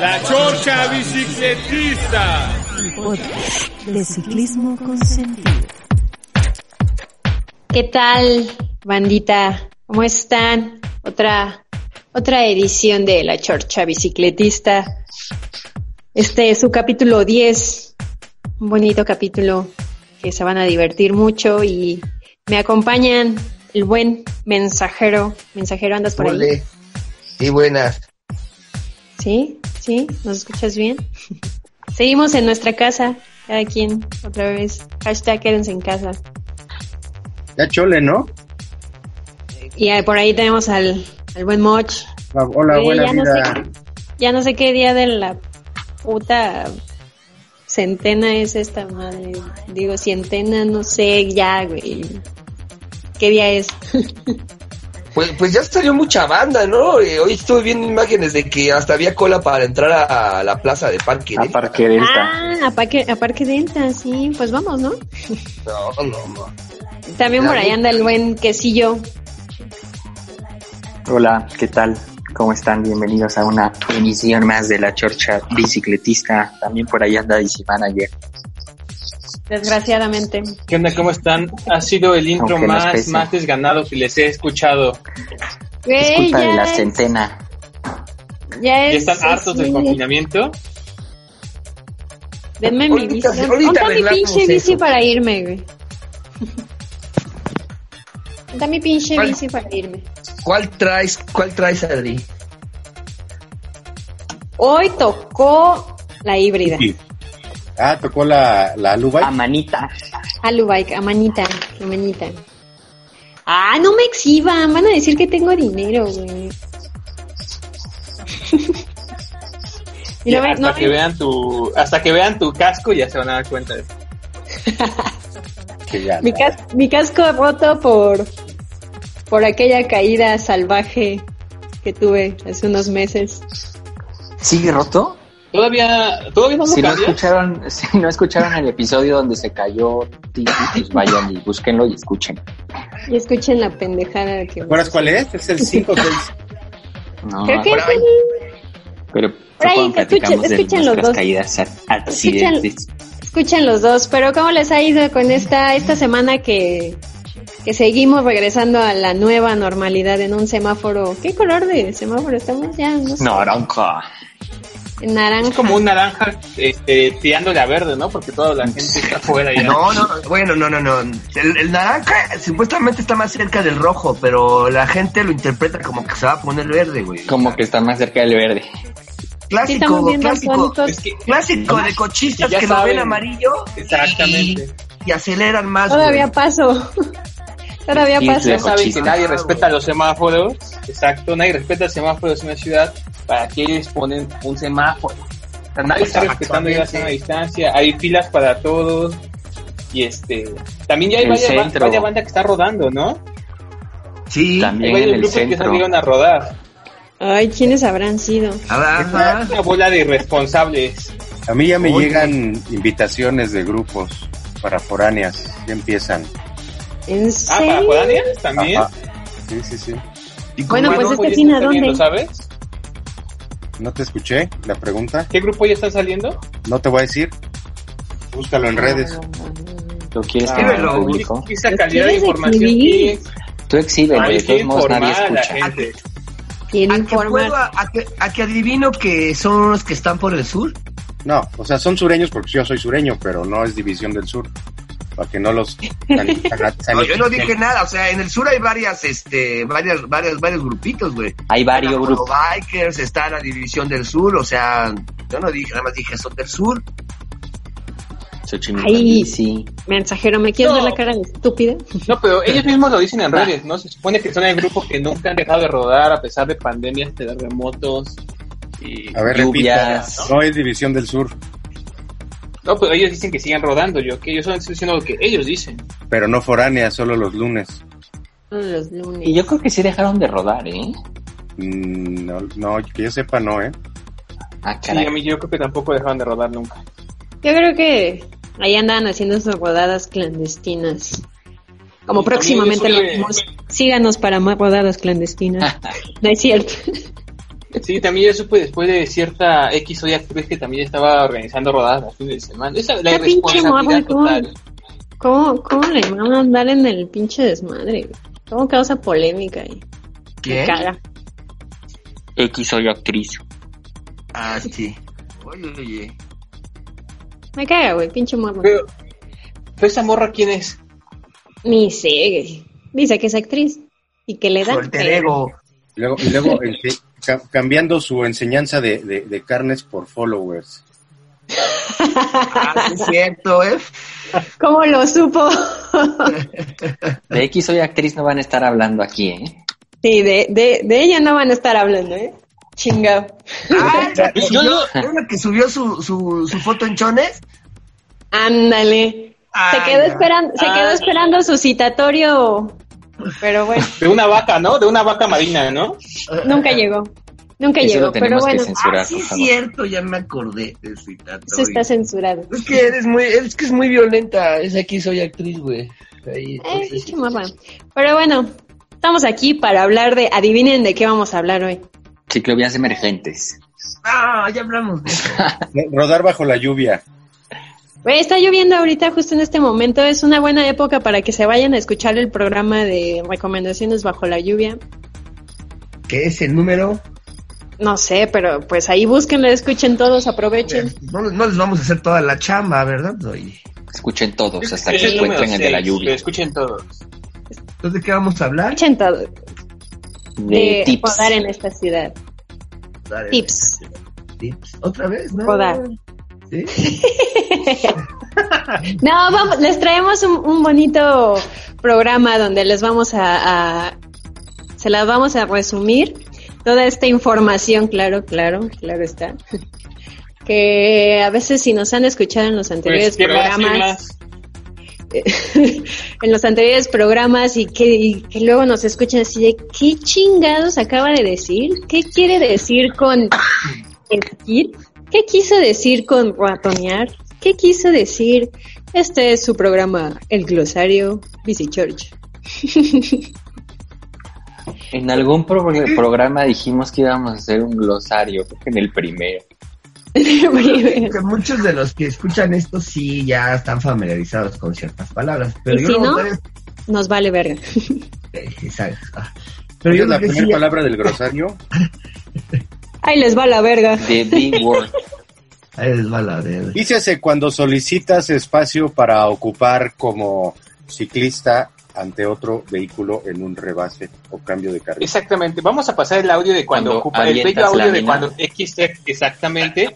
La Chorcha Bicicletista. De ciclismo con sentido. ¿Qué tal, bandita? ¿Cómo están? Otra, otra edición de La Chorcha Bicicletista. Este es su capítulo 10. Un bonito capítulo que se van a divertir mucho y me acompañan el buen mensajero. Mensajero, ¿andas por ahí? Ole. Sí, buenas. ¿Sí? ¿Sí? ¿Nos escuchas bien? Seguimos en nuestra casa, cada quien, otra vez. Hashtag quédense en casa. Ya chole, ¿no? Y eh, por ahí tenemos al, al buen Moch. Hola, Eh, buena ya, no vida. sé, ya no sé qué día de la puta centena es esta madre. Digo, cientena, no sé, ya, güey. ¿Qué día es? Pues, pues ya salió mucha banda, ¿no? Eh, hoy estuve viendo imágenes de que hasta había cola para entrar a la plaza de Parque. A Parque Delta. ah, a Parque, a Parque Delta, sí, pues vamos, ¿no? No, no, no. También por ahí anda el buen quesillo. Hola, ¿qué tal? ¿Cómo están? Bienvenidos a una emisión más de la Chorcha Bicicletista. También por ahí anda DC Manager. Desgraciadamente. ¿Qué onda? ¿Cómo están? Ha sido el intro Aunque más, más desganado que les he escuchado. Es Güey, culpa de ya la es- centena. Ya ¿Ya es. están hartos del confinamiento? Denme mi bici. ahorita ¿Dónde está mi pinche bici para irme, güey? ¿Dónde está mi pinche ¿Cuál? bici para irme? ¿Cuál traes, cuál traes, Adri? Hoy tocó la híbrida. Ah, tocó la, la Lubai. A manita. Alubike, a manita, a manita. Ah, no me exhiban, van a decir que tengo dinero, güey. y no, me- hasta no que vean tu, hasta que vean tu casco ya se van a dar cuenta de que ya mi, cas- mi casco roto por, por aquella caída salvaje que tuve hace unos meses. ¿Sigue roto? Todavía, todavía no lo Si no escucharon, si no escucharon el episodio donde se cayó Titi, pues vayan y búsquenlo y escuchen. Y escuchen la pendejada que... ¿Te acuerdas cuál es? Es el 5 6. No, Creo que el- pero ahí, escuchen- escuchen los dos. caídas accidentes. Escuchen los dos, pero ¿cómo les ha ido con esta, esta semana que, que seguimos regresando a la nueva normalidad en un semáforo? ¿Qué color de semáforo estamos ya? No sé. Naranja. Naranja. Es como un naranja este, tirándole a verde, ¿no? Porque toda la gente está afuera ya. No, no, bueno, no, no, no. El, el naranja supuestamente está más cerca del rojo, pero la gente lo interpreta como que se va a poner verde, güey. Como que está más cerca del verde. Clásico, clásico. fotos. Es que Clásico de cochistas que lo ven amarillo Exactamente. y, y aceleran más. Todavía güey. paso. Todavía que Cochista. nadie respeta los semáforos. Exacto, nadie respeta los semáforos en una ciudad. ¿Para qué les ponen un semáforo? O sea, nadie está respetando ya la sana distancia. Hay filas para todos. Y este. También ya hay El varias, varias bandas que están rodando, ¿no? Sí, Hay También varios en el grupos que centro. salieron a rodar. Ay, ¿quiénes habrán sido? Ajá. Una bola de irresponsables. A mí ya me Oye. llegan invitaciones de grupos para foráneas. Ya empiezan. ¿En Ah, para serio? foráneas también. Ajá. Sí, sí, sí. ¿Y Bueno, pues no? este fin, ¿a dónde? ¿Sabes? ¿No te escuché la pregunta? ¿Qué grupo ya están saliendo? No te voy a decir. Búscalo en redes. ¿Lo quieres Ah, Escríbelo. público? Esa ¿Los calidad de información que Tú hay de que todos modos nadie a escucha. ¿A que, puedo- a, que, a que adivino que son unos que están por el sur? No, o sea, son sureños porque yo soy sureño, pero no es división del sur. Para que no los... No, yo no dije nada, o sea, en el sur hay varias, este, varias, varias, varios grupitos, güey. Hay varios Está grupos. Los Bikers, está la división del sur, o sea, yo no dije, nada más dije son del sur. Ay. sí. Mensajero, ¿me quieres No. ver la cara de estúpida? No, pero ellos mismos lo dicen en Va. redes, ¿no? Se supone que son el grupo que nunca han dejado de rodar a pesar de pandemias, de terremotos, y A ver, lluvias. repita. No es División del Sur, No, pero ellos dicen que sigan rodando, yo que yo solo estoy diciendo lo que ellos dicen. pero no foránea, solo los lunes. Los lunes. Y yo creo que sí dejaron de rodar, ¿eh? Mm, No, no, que yo sepa, no, ¿eh? Ah, Sí, a mí yo creo que tampoco dejaron de rodar nunca. Yo creo que ahí andaban haciendo sus rodadas clandestinas. Como Y próximamente lo vemos. Síganos para más rodadas clandestinas. no es cierto. Sí, también yo supe después de cierta X o Y actriz que también estaba organizando rodadas los fines de semana. Esa la Qué pinche morra, irresponsabilidad ¿cómo? total. ¿Cómo, ¿Cómo le van a andar en el pinche desmadre? ¿Cómo causa polémica? Y me ¿Quién? caga. X actriz. Ah, sí. Oye, oye. Me caga, güey, pinche morra. Pero, pero esa morra, ¿quién es? Ni sé, güey. Dice que es actriz. Y que le Su dan. alter ego. Y luego, y luego ca- cambiando su enseñanza de, de, de carnes por followers. Ah, sí es cierto, ¿eh? ¿Cómo lo supo? De X soy actriz no van a estar hablando aquí, ¿eh? sí, de, de, de ella no van a estar hablando, ¿eh? Chingado. Ah, ¿es la que Yo subió, no- ¿es la que subió su, su, su foto en chones? Ándale. Se quedó esperando, se quedó esperando su citatorio, pero bueno, De una vaca, ¿no? De una vaca marina, ¿no? nunca llegó. Nunca Eso llegó, lo pero bueno, censurar, Ah, sí es cierto, ya me acordé de ese citatorio. eso está censurado. Es que eres muy, es que es muy violenta. Es aquí soy actriz, güey. Ahí, Eh, entonces, pinche morra. Pero bueno, estamos aquí para hablar de, adivinen de qué vamos a hablar hoy. Ciclovías emergentes. Ah, ya hablamos de eso. Rodar bajo la lluvia. Está lloviendo ahorita justo en este momento, es una buena época para que se vayan a escuchar el programa de recomendaciones bajo la lluvia. ¿Qué es el número? No sé, pero pues ahí búsquenlo, escuchen todos, aprovechen. No, no les vamos a hacer toda la chamba, ¿verdad? Escuchen todos hasta que número encuentren el de la lluvia. escuchen todos. Entonces, ¿de qué vamos a hablar? Escuchen todo. De De tips. rodar en esta ciudad. Dale, Tips. Tips. ¿Otra vez? ¿No? Rodar. ¿Sí? No, vamos, les traemos un, un bonito programa donde les vamos a, a- se las vamos a resumir toda esta información, claro, claro, claro está. Que a veces si nos han escuchado en los anteriores Pues, ¿qué más, qué programas, más? en los anteriores programas y que, y que luego nos escuchan así de ¿qué chingados acaba de decir? ¿Qué quiere decir con esquir? ¿Qué quiso decir con ratonear? ¿Qué quiso decir? Este es su programa, El Glosario Busy Church. En algún pro- programa dijimos que íbamos a hacer un glosario, creo que en el primero. Que muchos de los que escuchan esto sí ya están familiarizados con ciertas palabras. Pero Y yo si no, ustedes- Nos vale verga. eh, exacto. Ah. Pero yo es la que primera sí, palabra del grosario. Ahí les va la verga. The Big Word. Ahí les va la de... Dícese cuando solicitas espacio para ocupar como ciclista ante otro vehículo en un rebase o cambio de carril. Exactamente. Vamos a pasar el audio de cuando, Cuando ocupa, el bello audio de cuando X exactamente,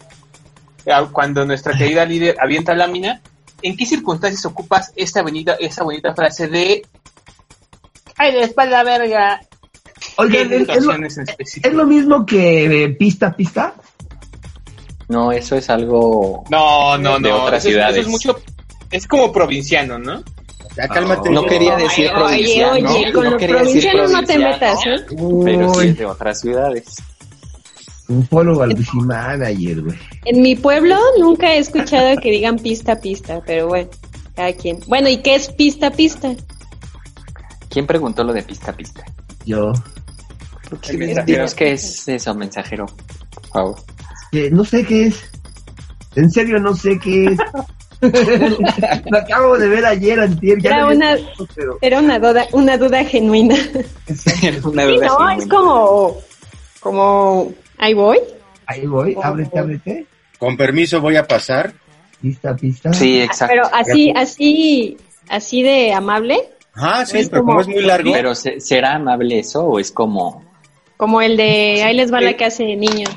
ah, cuando nuestra querida líder avienta lámina. ¿En qué circunstancias ocupas esta bonita, esta bonita frase de ¡Ay, la espalda verga! Oigan, ¿Qué ¿es, es lo, es lo mismo que eh, pista pista? No, eso es algo No, no, de no. otras eso, es- ciudades. eso es mucho. Es como provinciano, ¿no? Ya cálmate. No quería decir Oye, provinciano. oye, con no los provincianos no te metas, ¿eh? Pero sí es de otras ciudades. un Busy Manager, güey. En mi pueblo nunca he escuchado que digan pista pista, pero bueno, cada quien. Bueno, ¿y qué es pista pista? ¿Quién preguntó lo de pista a pista? Yo. Qué es eso, mensajero. Por favor. Que no sé qué es. En serio, no sé qué es. Lo acabo de ver ayer, antier. Ya Era una, visto, pero- era una duda, una duda genuina. Una Sí, no, genuina. es como, como, ahí voy. Ahí voy, ábrete, ábrete. Con permiso voy a pasar. Pista, pista. Sí, exacto. Pero así, así, así de amable, Ah, sí, Es pero como como- es muy largo. Pero ¿se- ¿será amable eso o es como... como el de ahí les va la casa de niños.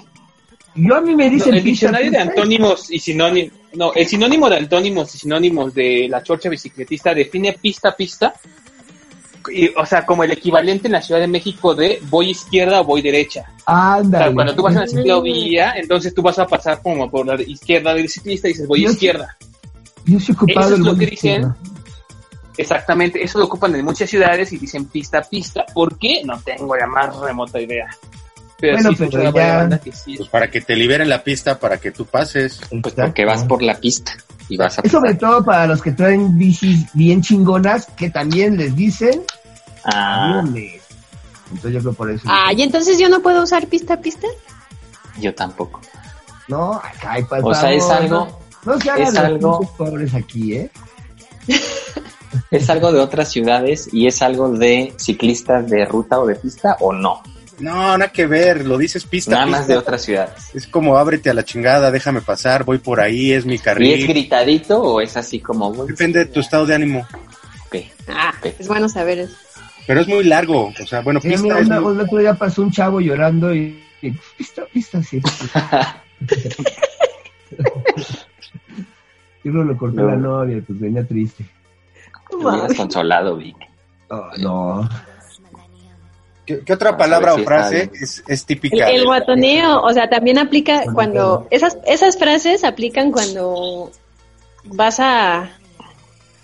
Yo a mí me No, dicen el diccionario de antónimos y sinónimos. No, el sinónimo de antónimos y sinónimos de la chorcha bicicletista define pista pista y, o sea, como el equivalente en la Ciudad de México de voy izquierda o voy derecha. O Ándale. sea, cuando tú vas en la ciclovía, entonces tú vas a pasar como por la izquierda del ciclista y dices voy Yo izquierda. Yo soy ocupado Eso es lo que dicen. izquierda. Exactamente, eso lo ocupan en muchas ciudades y dicen pista a pista. ¿Por qué? No tengo la más remota idea. Pero Bueno, sí, pero ya- que sí. Pues para que te liberen la pista, para que tú pases. Pues porque vas por la pista y vas a Es sobre todo para los que traen bicis bien chingonas que también les dicen Ah. Entonces yo creo por eso. Ah, y entonces yo no puedo usar pista a pista. yo tampoco. No, acá hay O sea, es algo, No, no se hagan es algo- pobres aquí, ¿eh? es algo de otras ciudades y es algo de ciclistas de ruta o de pista o no. No, nada que ver, lo dices pista. Nada pista. más de otras ciudades. Es como ábrete a la chingada, déjame pasar, voy por ahí, es mi ¿Y es carril. gritadito o es así como... Depende de tu estado de ánimo. ok. Ah, Ok. es bueno saber eso. Pero es muy largo, o sea, bueno, Sí, pista mira, es una- muy- un otro día pasó un chavo llorando y, y, pista, pista, sí. Y luego lo cortó No. la novia, pues venía triste. Te hubieras consolado, Vic. Oh, no. ¿Qué, qué otra Vamos a palabra si o frase bien. es, es El, típica? el de- guatoneo, o sea, también aplica cuando esas esas frases aplican cuando vas a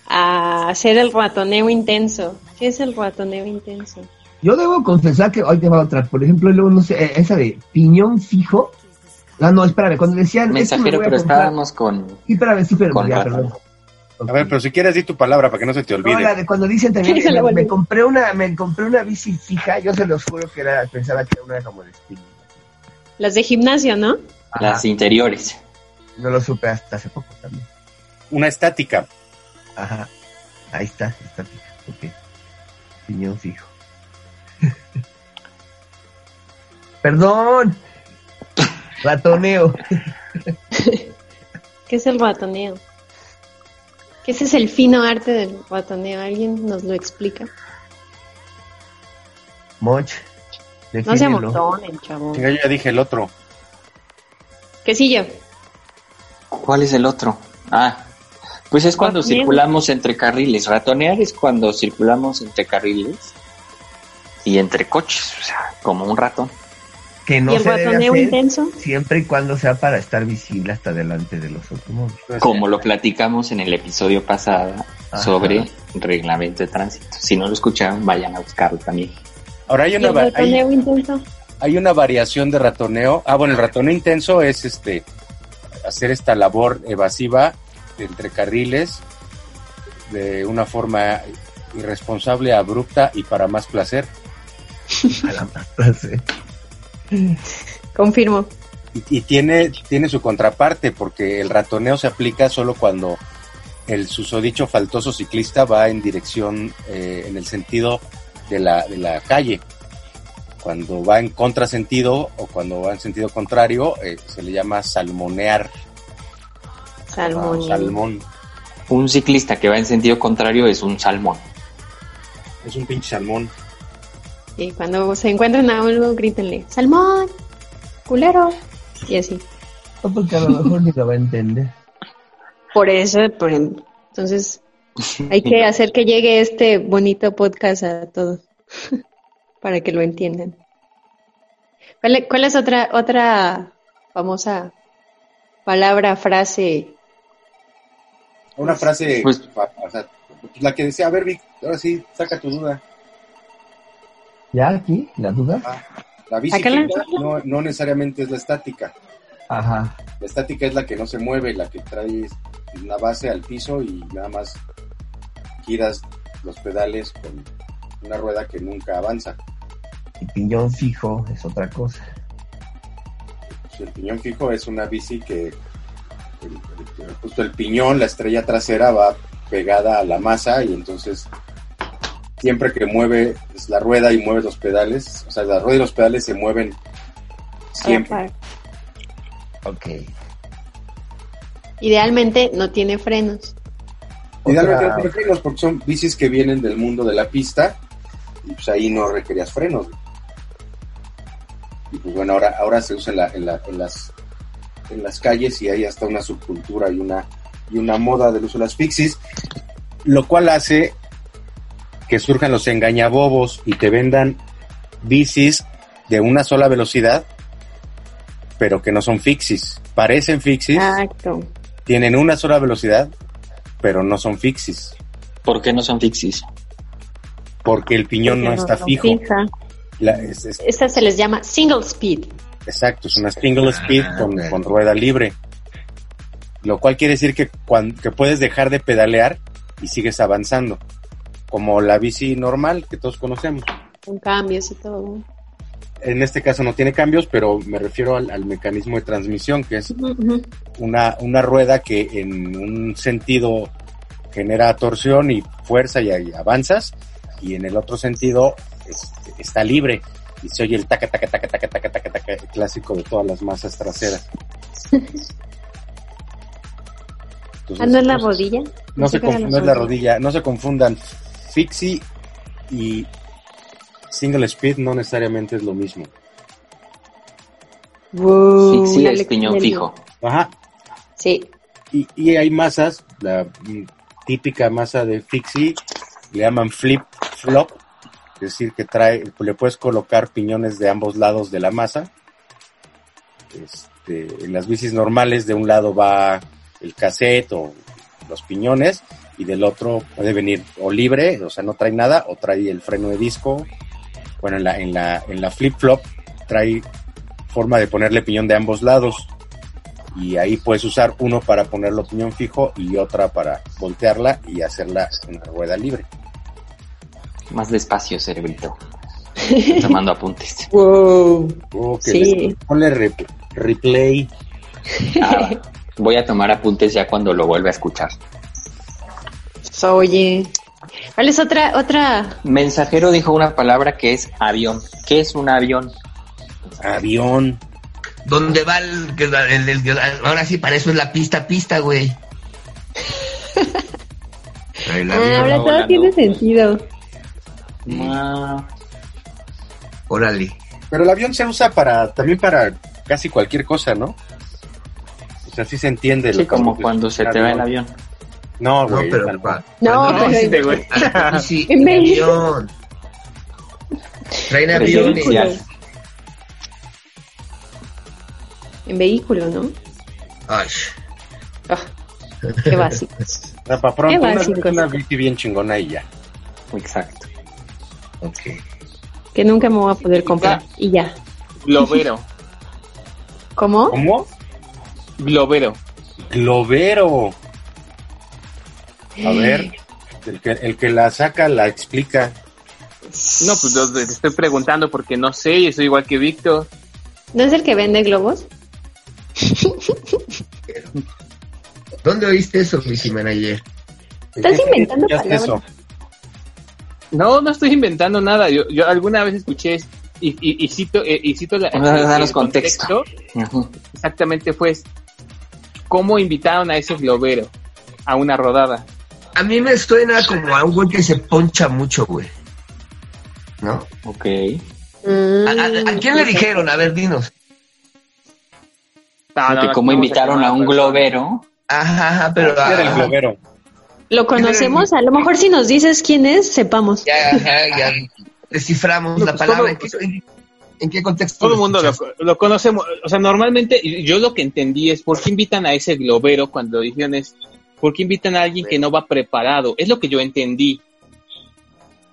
a hacer el ratoneo intenso. ¿Qué es el ratoneo intenso? Yo debo confesar que hoy te va otra. Por ejemplo, luego, no sé, eh, esa de piñón fijo. Ah, no, espérame, cuando decían. me Mensajero, a pero comprar- estábamos con... Sí, espérame, sí, pero con ya. A ver, pero si quieres di tu palabra para que no se te No, la olvide. de cuando dicen también me, compré una me compré una bici fija, yo se los juro que era pensaba que era una como de spinning. Las de gimnasio, ¿no? Las interiores. No lo supe hasta hace poco también. Una estática. Ajá. Ahí está, está fija. Ok. Piñón fijo. Perdón. Ratoneo. ¿Qué es el ratoneo? ¿Qué ese es el fino arte del ratoneo? ¿Alguien nos lo explica? Moch. No se amontonen, chavo. Chinga, yo ya dije el otro. ¿Qué sí yo? ¿Cuál es el otro? Ah, pues es cuando circulamos entre carriles. Ratonear es cuando circulamos entre carriles y entre coches, o sea, como un ratón. Que no ¿Y el se debe ratoneo hacer intenso? siempre y cuando sea para estar visible hasta delante de los automóviles. Como lo platicamos en el episodio pasado Ajá. sobre reglamento de tránsito. Si no lo escucharon, vayan a buscarlo también. Ahora hay ¿Y una, el hay, intenso? hay una variación de ratoneo. Ah, bueno, el ratoneo intenso es este hacer esta labor evasiva entre carriles de una forma irresponsable, abrupta y para más placer. A la frase. Confirmo. Y, y tiene, tiene su contraparte, porque el ratoneo se aplica solo cuando el susodicho faltoso ciclista va en dirección, eh, en el sentido de la, de la calle. Cuando va en contrasentido o cuando va en sentido contrario, eh, se le llama salmonear. Salmón. o salmón. Un ciclista que va en sentido contrario es un salmón. Es un pinche salmón. Y cuando se encuentran a algo, grítenle, ¡Salmón! ¡Culero! Y así. No, porque a lo mejor ni lo va a entender. Por eso, por em- entonces, hay que hacer que llegue este bonito podcast a todos. para que lo entiendan. ¿Cuál, es- cuál es otra, otra famosa palabra, frase? Una frase, Pues- o sea, la que decía, a ver, Vic, ahora sí, saca tu duda. ¿Ya aquí? ¿La duda? La bici no, no necesariamente es la estática. Ajá. La estática es la que no se mueve, la que trae una base al piso y nada más giras los pedales con una rueda que nunca avanza. Y piñón fijo es otra cosa. Si el piñón fijo es una bici que el- el- justo el piñón, la estrella trasera va pegada a la masa y entonces siempre que mueve es la rueda y mueve los pedales, o sea, la rueda y los pedales se mueven siempre. Ok. Idealmente no tiene frenos. Idealmente Otra- no tiene frenos porque son bicis que vienen del mundo de la pista y pues ahí no requerías frenos. Y pues bueno, ahora, ahora se usa en, la- en, la- en las, en las calles y hay hasta una subcultura y una, y una moda del uso de las fixies, lo cual hace que surjan los engañabobos y te vendan bicis de una sola velocidad, pero que no son fixis. Parecen fixis, Exacto. tienen una sola velocidad, pero no son fixis, ¿Por qué no son fixis? porque el piñón no está fijo. La- es- es- Esta se les llama single speed. exacto, es una single speed Ah, con, ok. con rueda libre. Lo cual quiere decir que, cuan- que puedes dejar de pedalear y sigues avanzando. Como la bici normal que todos conocemos. Con cambios y todo. En este caso no tiene cambios, pero me refiero al, al mecanismo de transmisión, que es una, una rueda que en un sentido genera torsión y fuerza y, y avanzas, y en el otro sentido este, está libre y se oye el taca, taca, taca, taca, taca, taca, taca, clásico de todas las masas traseras. Entonces, Ah, ¿no es la rodilla? No, se era conf- la no es la rodilla, no se confundan. Fixie y single speed no necesariamente es lo mismo. Wow, Fixie es piñón fijo. Ajá, Sí. y, y hay masas, la mm, típica masa de Fixie, le llaman flip flop, es decir, que trae, le puedes colocar piñones de ambos lados de la masa. Este, en las bicis normales, de un lado va el cassette o los piñones, y del otro puede venir o libre, o sea, no trae nada, o trae el freno de disco. Bueno, en la, en la, en la flip flop trae forma de ponerle piñón de ambos lados y ahí puedes usar uno para ponerlo piñón fijo y otra para voltearla y hacerla una rueda libre. Más despacio, cerebrito. Tomando apuntes. Wow. Oh, que Sí. les- ponle re- replay. Ah, voy a tomar apuntes ya cuando lo vuelva a escuchar. Oye. ¿Cuál es otra, otra? Mensajero dijo una palabra que es avión. ¿Qué es un avión? Avión. ¿Dónde va el, que- el- el- ahora sí, para eso es la pista, pista, güey. El Ah, ahora todo volando. tiene sentido. Ah, Órale. Pero el avión se usa para también para casi cualquier cosa, ¿no? O sea, sí se entiende. sí, lo como cuando se te va el avión. No, No, güey. pero tal- pa- No, cuando- pero- Este, güey. Ah, sí, En avión. Traen En aviones. vehículo. En vehículo, ¿no? Ay, Ah, qué básico. Para pronto, Qué una, básico. una bici bien chingona y ya. Exacto. ok. que nunca me voy a poder comprar. Y ya. Globero. ¿Cómo? ¿Cómo? Globero. Globero. A ver, el que, el que la saca la explica. No, pues lo- te estoy preguntando porque no sé y soy igual que Víctor. ¿No es el que vende globos? ¿Dónde oíste eso, Missy Manager? Estás inventando ¿Qué es palabras. eso? No, no estoy inventando nada. Yo, yo alguna vez escuché y, y, y cito, eh, y cito la, danos el contexto. Ujú. Exactamente fue cómo invitaron a ese globero a una rodada. A mí me suena como a un güey que se poncha mucho, güey. ¿No? Ok. Mm, ¿A, a- a quién le dijeron? A ver, dinos. No, que como invitaron a un globero. Ajá, ajá, pero... Era el globero. ¿Lo conocemos? A lo mejor si nos dices quién es, sepamos. Ya, ajá, ya desciframos No, la pues, palabra. todo- ¿En qué, en- qué contexto? Todo el mundo lo, lo conocemos. O sea, normalmente yo lo que entendí es por qué invitan a ese globero cuando dijeron es por qué invitan a alguien que no va preparado. Es lo que yo entendí.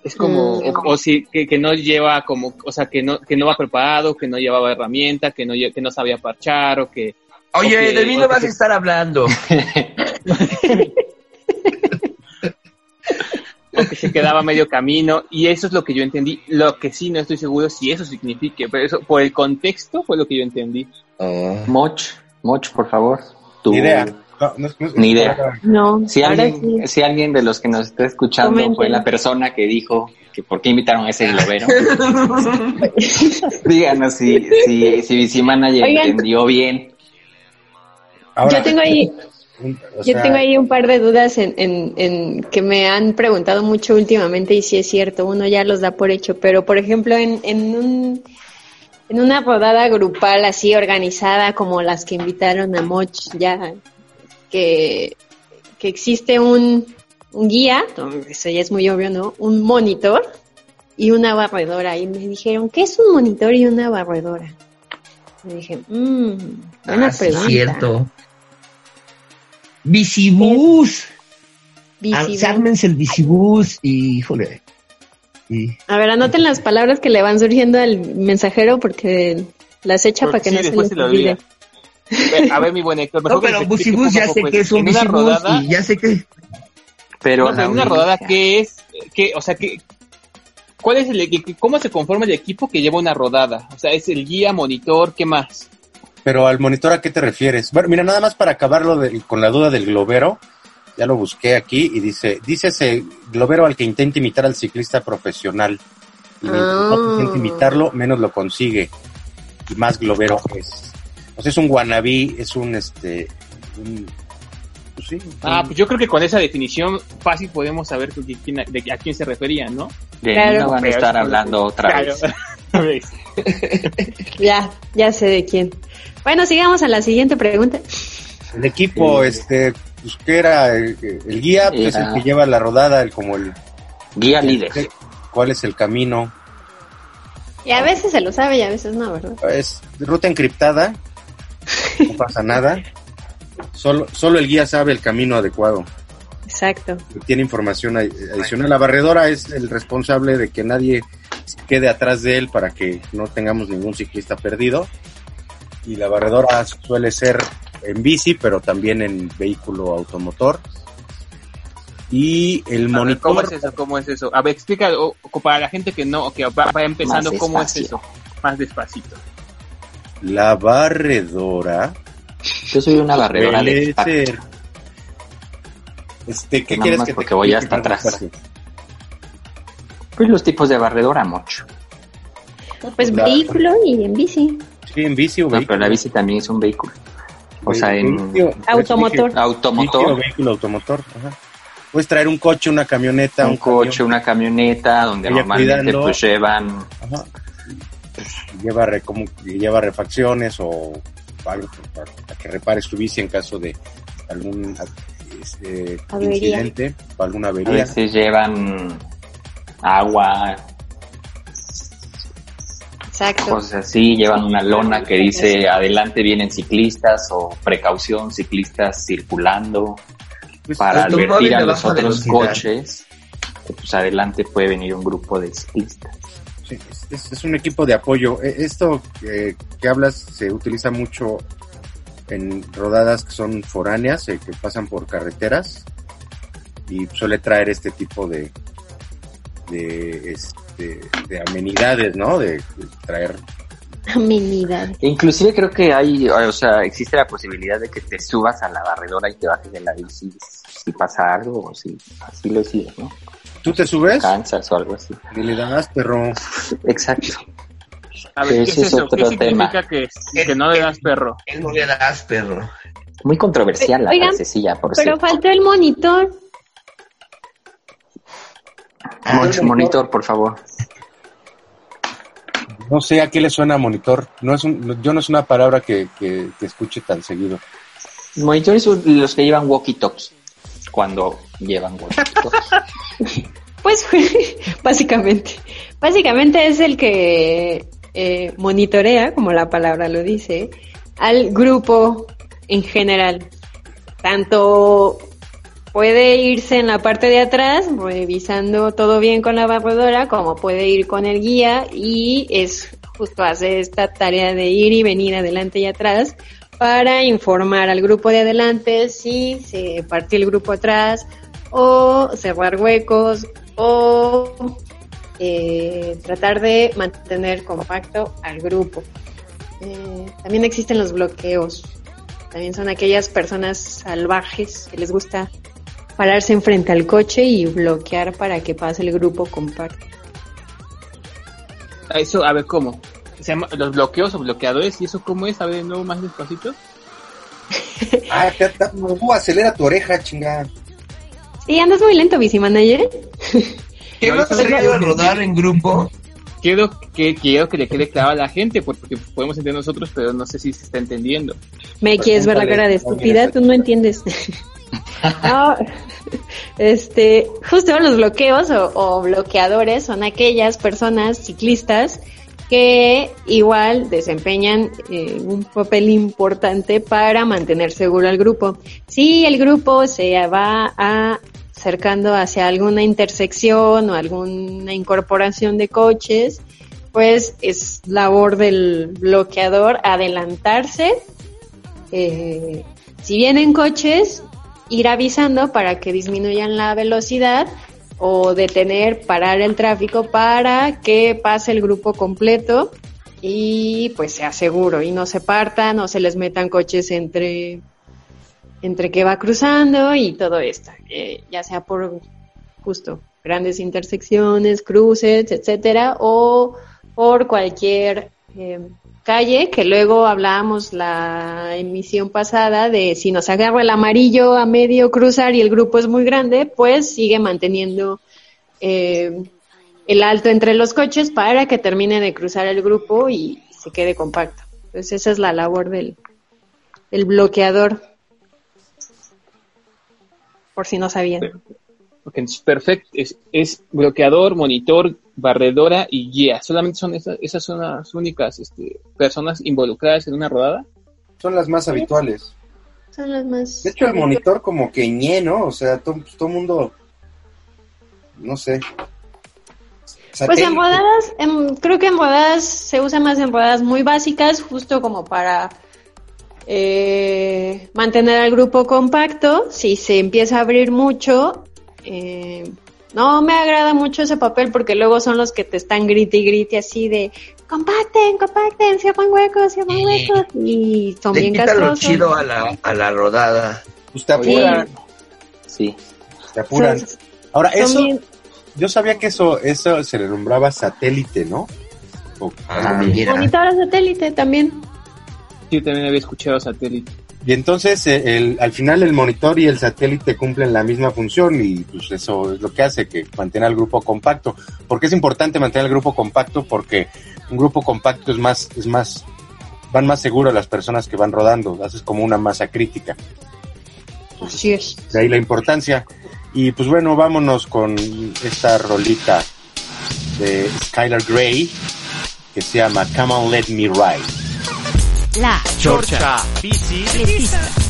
Es como, Mm. o, o si, que, que no lleva como, o sea, que no, que no va preparado, que no llevaba herramienta, que no, que no sabía parchar o que... Oye, de mí no vas a estar hablando. o que se quedaba medio camino y eso es lo que yo entendí. Lo que sí no estoy seguro si eso signifique, pero eso por el contexto fue lo que yo entendí. Moch, Moch, por favor. Ni idea. No, no es- no es- Ni idea. No, Si alguien, sí. si alguien de los que nos está escuchando Comenten. fue la persona que dijo que por qué invitaron a ese globero, díganos si, si, si Bici Manager Oigan. entendió bien. Ahora, Yo tengo ahí, yo tengo ahí un par de dudas en, en, en que me han preguntado mucho últimamente y si es cierto, uno ya los da por hecho, pero por ejemplo en, en un en una rodada grupal así organizada como las que invitaron a Moch ya que, que existe un un guía, eso ya es muy obvio, ¿no? Un monitor y una barredora. Y me dijeron, ¿qué es un monitor y una barredora? Y dije, mmm, buena Ah, sí, pregunta. cierto. Bicibús. Bicibús. Ah, Ármense el bicibús y, híjole. Y, A ver, anoten las palabras que le van surgiendo al mensajero porque las echa para que Sí, no se les olvide. A ver, mi buen Héctor, mejor no, pero bicibús ya sé que es un rodada, y ya sé que... Pero no, en una rodada, ¿qué es? ¿Qué, o sea, ¿qué, ¿cuál es el cómo se conforma el equipo que lleva una rodada? O sea, es el guía, monitor, ¿qué más? Pero al monitor, ¿a qué te refieres? Bueno, mira, nada más para acabarlo con la duda del globero, ya lo busqué aquí y dice, dice ese globero al que intenta imitar al ciclista profesional. Y mientras Ah. más intenta imitarlo, menos lo consigue. Y más globero es. O sea, es un wannabe, es un, este, un, pues sí, un- Ah, pues yo creo que con esa definición fácil podemos saber de quién, de a quién se refería, ¿no? de Claro. mí no van a estar hablando otra Claro. vez. Ya, ya sé de quién. Bueno, sigamos a la siguiente pregunta. el equipo, este, pues que era el, el guía, pues es el que lleva la rodada, el como el, Guía líder. cuál es el camino, Y a veces se lo sabe y a veces no, ¿verdad? es ruta encriptada, no pasa nada. Solo, solo el guía sabe el camino adecuado. Exacto. Tiene información adi- adicional. La barredora es el responsable de que nadie se quede atrás de él para que no tengamos ningún ciclista perdido. Y la barredora suele ser en bici, pero también en vehículo automotor. Y el ver, ¿Cómo monitor, es eso? ¿Cómo es eso? A ver, explica para la gente que no, que va, va empezando, ¿cómo es eso? Más despacito. La barredora Yo soy una barredora de ser- Este, ¿qué Nada quieres más que te porque voy explique hasta atrás. Pues los tipos de barredora, mucho. Pues La- vehículo y en bici. Sí, en bici o No, pero la bici también es un vehículo. O sea, en Automotor. automotor, vehículo automotor. Ajá. Puedes traer un coche, una camioneta, un coche, camión, una camioneta, donde Vaya normalmente cuidando. pues llevan ajá, y lleva, re- como, lleva refacciones o algo para, para que repares tu bici en caso de algún este, incidente o alguna a avería. veces llevan agua, Exacto. cosas así, llevan una lona que dice adelante vienen ciclistas o precaución, ciclistas circulando Pues, para advertir a los otros velocidad. coches que pues adelante puede venir un grupo de ciclistas. Sí, es, es- un equipo de apoyo. E- Esto que hablas se utiliza mucho en rodadas que son foráneas, eh, que pasan por carreteras y suele traer este tipo de de, este, de amenidades, ¿no? De, de traer Amenidad. E Inclusive creo que hay, o sea, existe la posibilidad de que te subas a la barredora y te bajes de la bici si pasa algo o si así lo decides, ¿no? ¿Tú te subes? Cansas o algo así. Y le das, perro. Exacto. A ver, ¿qué Ese es es eso? ¿Qué otro significa que, que no le das perro? Él no le das, perro. Muy controversial la Oigan, frasecilla, por Pero cierto. faltó el monitor. Mucho monitor, por favor. No sé a qué le suena monitor. No es un, yo no es una palabra que, que, que escuche tan seguido. Monitores son los que llevan walkie-talkie. Cuando llevan walkie-talkie. Pues básicamente. Básicamente es el que eh, monitorea, como la palabra lo dice, al grupo en general. Tanto puede irse en la parte de atrás, revisando todo bien con la barredora, como puede ir con el guía y es justo hace esta tarea de ir y venir adelante y atrás para informar al grupo de adelante si se partió el grupo atrás o cerrar huecos o eh, tratar de mantener compacto al grupo. Eh, también existen los bloqueos. También son aquellas personas salvajes que les gusta pararse enfrente al coche y bloquear para que pase el grupo compacto. Eso, a ver, ¿cómo? Se llama los bloqueos o bloqueadores, ¿y eso cómo es? A ver, de nuevo, más despacito. Ah, te, acelera tu oreja, chingada. Sí, andas muy lento, Bici Manager. ¿Qué No, sería rodar en grupo? Quiero que, quiero que le quede claro a la gente, porque podemos entender nosotros, pero no sé si se está entendiendo. Me quieres ver la cara de estúpida, tú no entiendes. No, este, justo los bloqueos o, o bloqueadores son aquellas personas ciclistas que igual desempeñan eh, un papel importante para mantener seguro al grupo. Si el grupo se va acercando hacia alguna intersección o alguna incorporación de coches, pues es labor del bloqueador adelantarse. Eh, si vienen coches, ir avisando para que disminuyan la velocidad o detener, parar el tráfico para que pase el grupo completo y pues sea seguro y no se partan o se les metan coches entre entre que va cruzando y todo esto, ya sea por justo grandes intersecciones, cruces, etcétera, o por cualquier eh, calle, que luego hablábamos la emisión pasada de si nos agarra el amarillo a medio cruzar y el grupo es muy grande, pues sigue manteniendo eh, el alto entre los coches para que termine de cruzar el grupo y se quede compacto. Entonces esa es la labor del, del bloqueador, por si no sabían. Perfecto. Es bloqueador, monitor, barredora y guía. ¿Solamente son esas, esas son las únicas este, personas involucradas en una rodada? Son las más habituales. Son las más... De hecho, el monitor como que ñe, ¿no? O sea, todo el mundo... No sé. Pues en rodadas, en, creo que en rodadas se usa más en rodadas muy básicas, justo como para eh, mantener al grupo compacto. Si se empieza a abrir mucho, eh, no me agrada mucho ese papel porque luego son los que te están grite y grite así de compacten, compacten, se hagan huecos, se hagan huecos y son bien castrosos. chido a la, a la rodada. Pues te apuran. Sí. Te apuran. Son- Ahora, son eso, bien- yo sabía que eso, eso se le nombraba satélite, ¿no? O- Ah. Monitor satélite también. Yo también había escuchado satélite. Y entonces eh, el, al final el monitor y el satélite cumplen la misma función y pues eso es lo que hace que mantenga el grupo compacto. ¿Por qué es importante mantener el grupo compacto? Porque un grupo compacto es más, es más, van más seguros las personas que van rodando, haces como una masa crítica. Así es. De ahí la importancia. Y pues bueno, vámonos con esta rolita de Skylar Grey que se llama Come on Let Me Ride. La Chorcha. Bicicletista.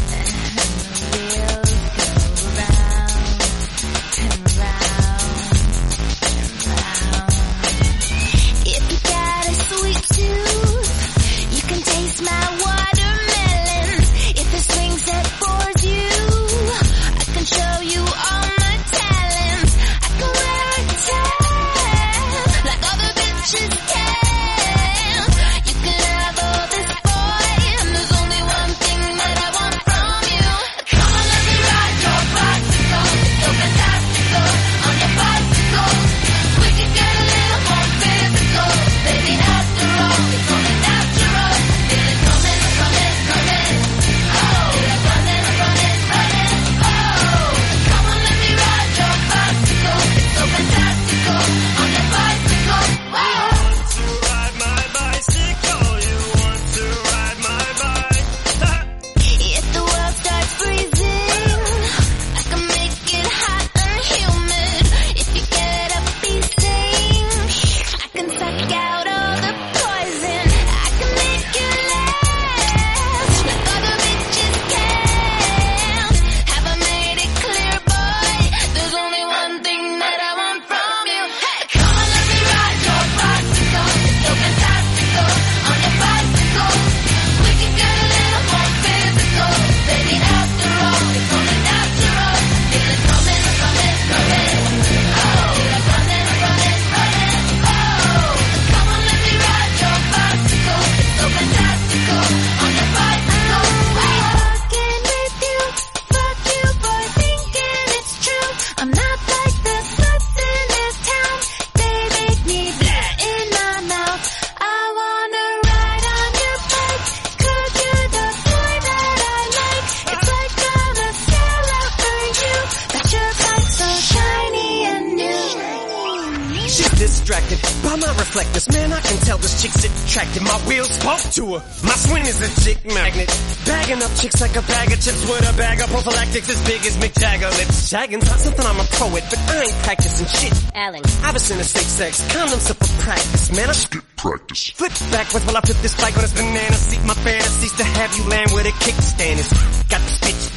To her. My swing is a chick magnet. Bagging up chicks like a bag of chips with a bag of prophylactics as big as Mick Jagger. Lips shagging's not something I'm a poet, but I ain't practicing shit. Alan. I was in a safe sex, condoms up for practice. Man, I skip practice. Flip backwards while I flip this bike on this banana seat. My fantasies to have you land with a kickstand is got the bitch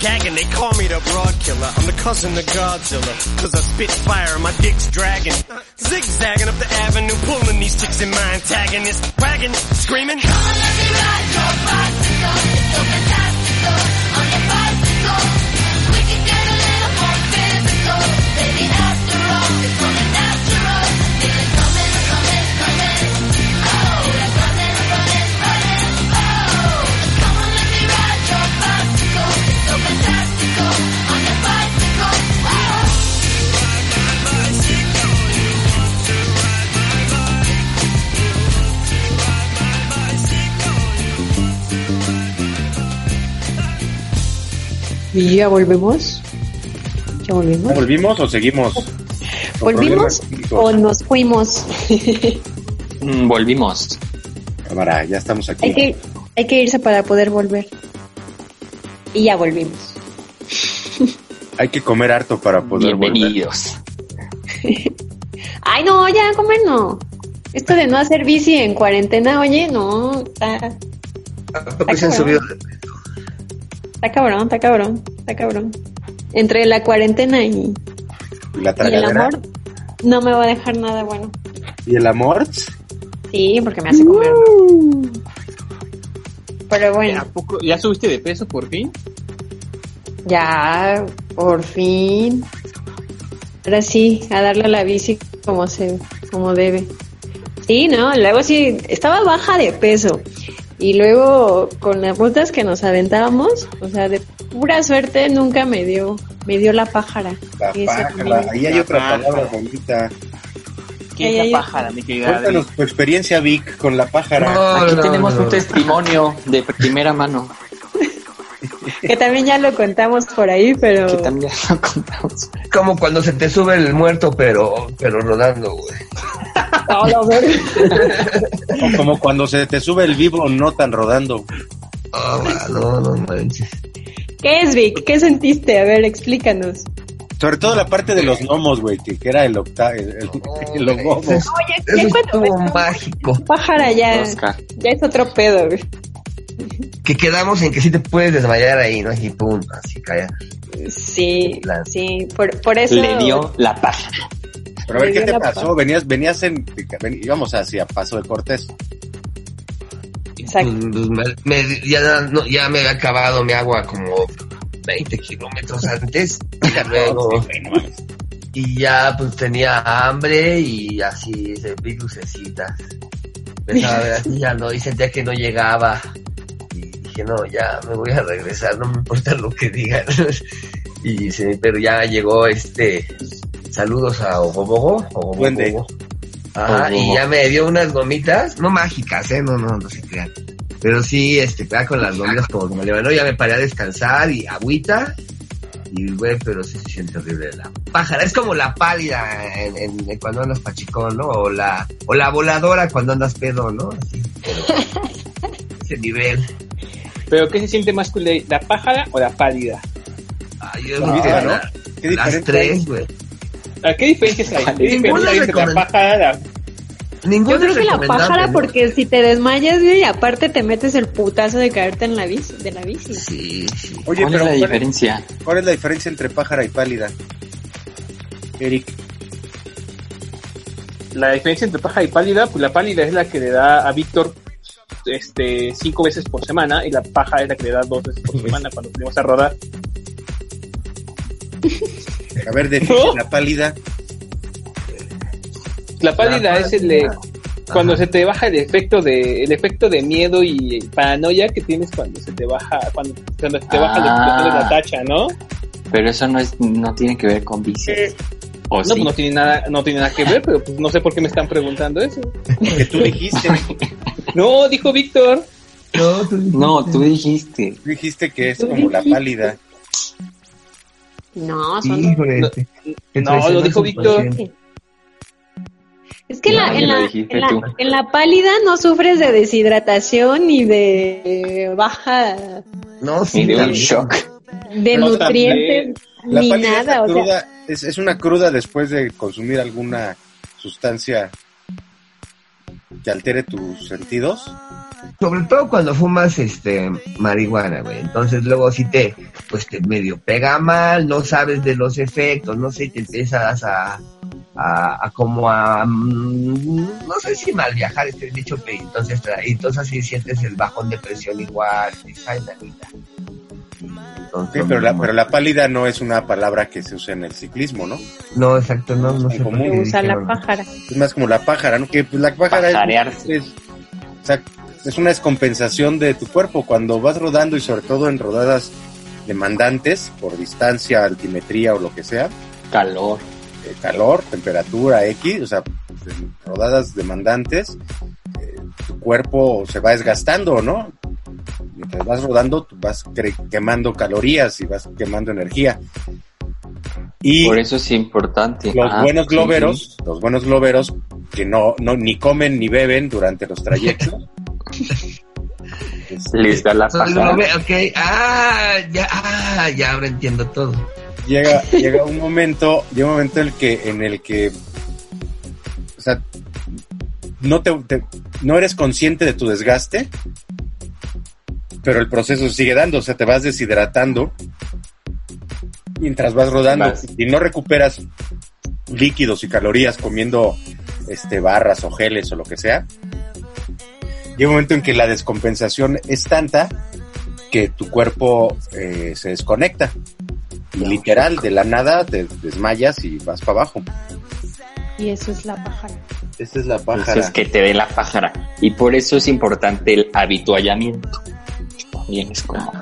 gagging. They call me the broad killer. I'm the cousin of Godzilla. Cause I spit fire, my dick's dragging. Zigzagging up the avenue, pulling these chicks in my antagonist. Wagon, screaming. Come on, let me ride your bicycle. So fantastical. On your bicycle. We can get a little more physical. Baby, after all, it's ¿Y ya volvemos? ¿Ya volvimos? ¿Volvimos o seguimos? ¿Volvimos o nos fuimos? Mm, volvimos. Cámara, ya estamos aquí. hay, que, hay que irse para poder volver. Y ya volvimos. Hay que comer harto para poder Bienvenidos. Ay, no, ya comer no. Esto de no hacer bici en cuarentena, oye, no, está, Pues se han subido. Está cabrón, está cabrón, está cabrón. Entre la cuarentena y, volver. ¿Y la y el amor, no me va a dejar nada bueno. ¿Y el amor? Sí, porque me hace comer. Pero bueno, ¿A poco? ¿Ya subiste de peso por fin? ya, por fin. Ahora sí, a darle a la bici como se, como debe. Sí, no, luego sí, estaba baja de peso. Y luego con las vueltas que nos aventábamos, o sea, de pura suerte nunca me dio, me dio la pájara. La. Ahí hay La otra pájara. palabra bonita. ¿Qué es la pájara, mi querida Adri? Cuéntanos tu experiencia, Vic, con la pájara. No, Aquí no, tenemos no. un testimonio de primera mano. Que también ya lo contamos por ahí, pero Que también lo contamos. Como cuando se te sube el muerto, pero, pero rodando, güey. O Como cuando se te sube el vivo no tan rodando. Va, no, no manches. ¿Qué es, Vic? ¿Qué sentiste? A ver, explícanos. Sobre todo la parte de los gnomos, güey, que, que era el octavo, el, el- el- los gnomos. Oye, ya cuando mágico. pájara ya, Oscar. ya es otro pedo, güey. Que quedamos en que sí te puedes desmayar ahí, ¿no? Y pum, así cae. Sí, La- sí, por, por eso. Le dio la paja. Pero a ver, ¿qué te pasó? pa- Venías, venías en, ven- íbamos hacia Paso de Cortés. Exacto. Pues, me- me- ya, no, ya me había acabado mi agua como 20 kilómetros antes. Y ya luego. Y ya pues tenía hambre y así se vi lucecitas. Empezaba a ver así, ya no, y sentía que no llegaba. Dije, no, ya me voy a regresar, no me importa lo que digan. y se, pero ya llegó este saludos a Ogobogo, Ogobogo. Ajá, Ogobogo. y ya me dio unas gomitas, no mágicas, eh, no, no, no se crean. Pero sí, este, con las gomitas como que me levantó, ya me paré a descansar y agüita. Y güey, pero sí se siente horrible la pájara. Es como la pálida en, en- en cuando andas pachicón, ¿no? O la, o la voladora cuando andas pedo, ¿no? Así, pero ese nivel. ¿Pero qué se siente más cool, la pájara o la pálida? Ay, yo Ah, ¿no? la- ¿Qué las diferencia tres, hay? güey. ¿A qué diferencias hay? ¿Qué Ninguna diferencia hay entre la pájara, la Ninguna Yo creo que la pájara, ¿no? porque si te desmayas, güey, y aparte te metes el putazo de caerte en la bici, de la bici. Sí, sí. Oye, ¿Cuál pero es la ¿cuál, diferencia? cuál es la diferencia entre pájara y pálida? Eric. La diferencia entre pájara y pálida, pues la pálida es la que le da a Víctor este cinco veces por semana y la pájara es la que le da dos veces por semana cuando tenemos a rodar. A ver, define ¿No? la pálida. La pálida es el de cuando se te baja el efecto de el efecto de miedo y paranoia que tienes cuando se te baja cuando, cuando se te baja la Ah. explosión de la tacha, ¿no? Pero eso no es, no tiene que ver con bicis. ¿O No, sí? pues no tiene nada, no tiene nada que ver, pero pues no sé por qué me están preguntando eso. Que tú dijiste. No, dijo Víctor. No, tú No, tú dijiste. Tú dijiste que es como la pálida. No, son... Híjole, No, lo dijo Víctor. Es que en la, en, la, en, la, en la pálida no sufres de deshidratación ni de baja No, sí, de un también. shock. de No, nutrientes La ni es, nada. O sea, es una cruda después de consumir alguna sustancia que altere tus sentidos. Sobre todo cuando fumas este marihuana, güey. Entonces luego si te, pues te medio pega mal, no sabes de los efectos, no sé, te empiezas a, a, a como a, mm, no sé si mal viajar este dicho, entonces, entonces así sientes el bajón de presión igual, dices, ay, nanita. Entonces, Sí, pero la, pero la pálida no es una palabra que se usa en el ciclismo, ¿no? No, exacto, no, no común. qué usa la pájara. Es más como la pájara, ¿no? Que pues, la pájara es, es, o sea, es una descompensación de tu cuerpo. Cuando vas rodando y sobre todo en rodadas demandantes por distancia, altimetría o lo que sea, Calor. eh, calor, temperatura X, o sea, en rodadas demandantes, eh, tu cuerpo se va desgastando, ¿no? Mientras vas rodando, tú vas quemando calorías y vas quemando energía. Y Por eso es importante. los Ah, buenos sí, globeros, los buenos globeros que no, no ni comen ni beben durante los trayectos. sí. Les da la pasada. ve- ok, ah, ya, ah, ya ahora entiendo todo. llega, llega un momento, llega un momento en el que, en el que, o sea, no te, te- no eres consciente de tu desgaste, pero el proceso sigue dando, o sea, te vas deshidratando mientras vas rodando Vas. y no recuperas líquidos y calorías comiendo este barras o geles o lo que sea. Llega un momento en que la descompensación es tanta que tu cuerpo eh, se desconecta y literal de la nada te desmayas y vas para abajo. Y eso es la pájara. Esa es la Eso pájara. es que te dé la pájara. Y por eso es importante el habituallamiento. También es como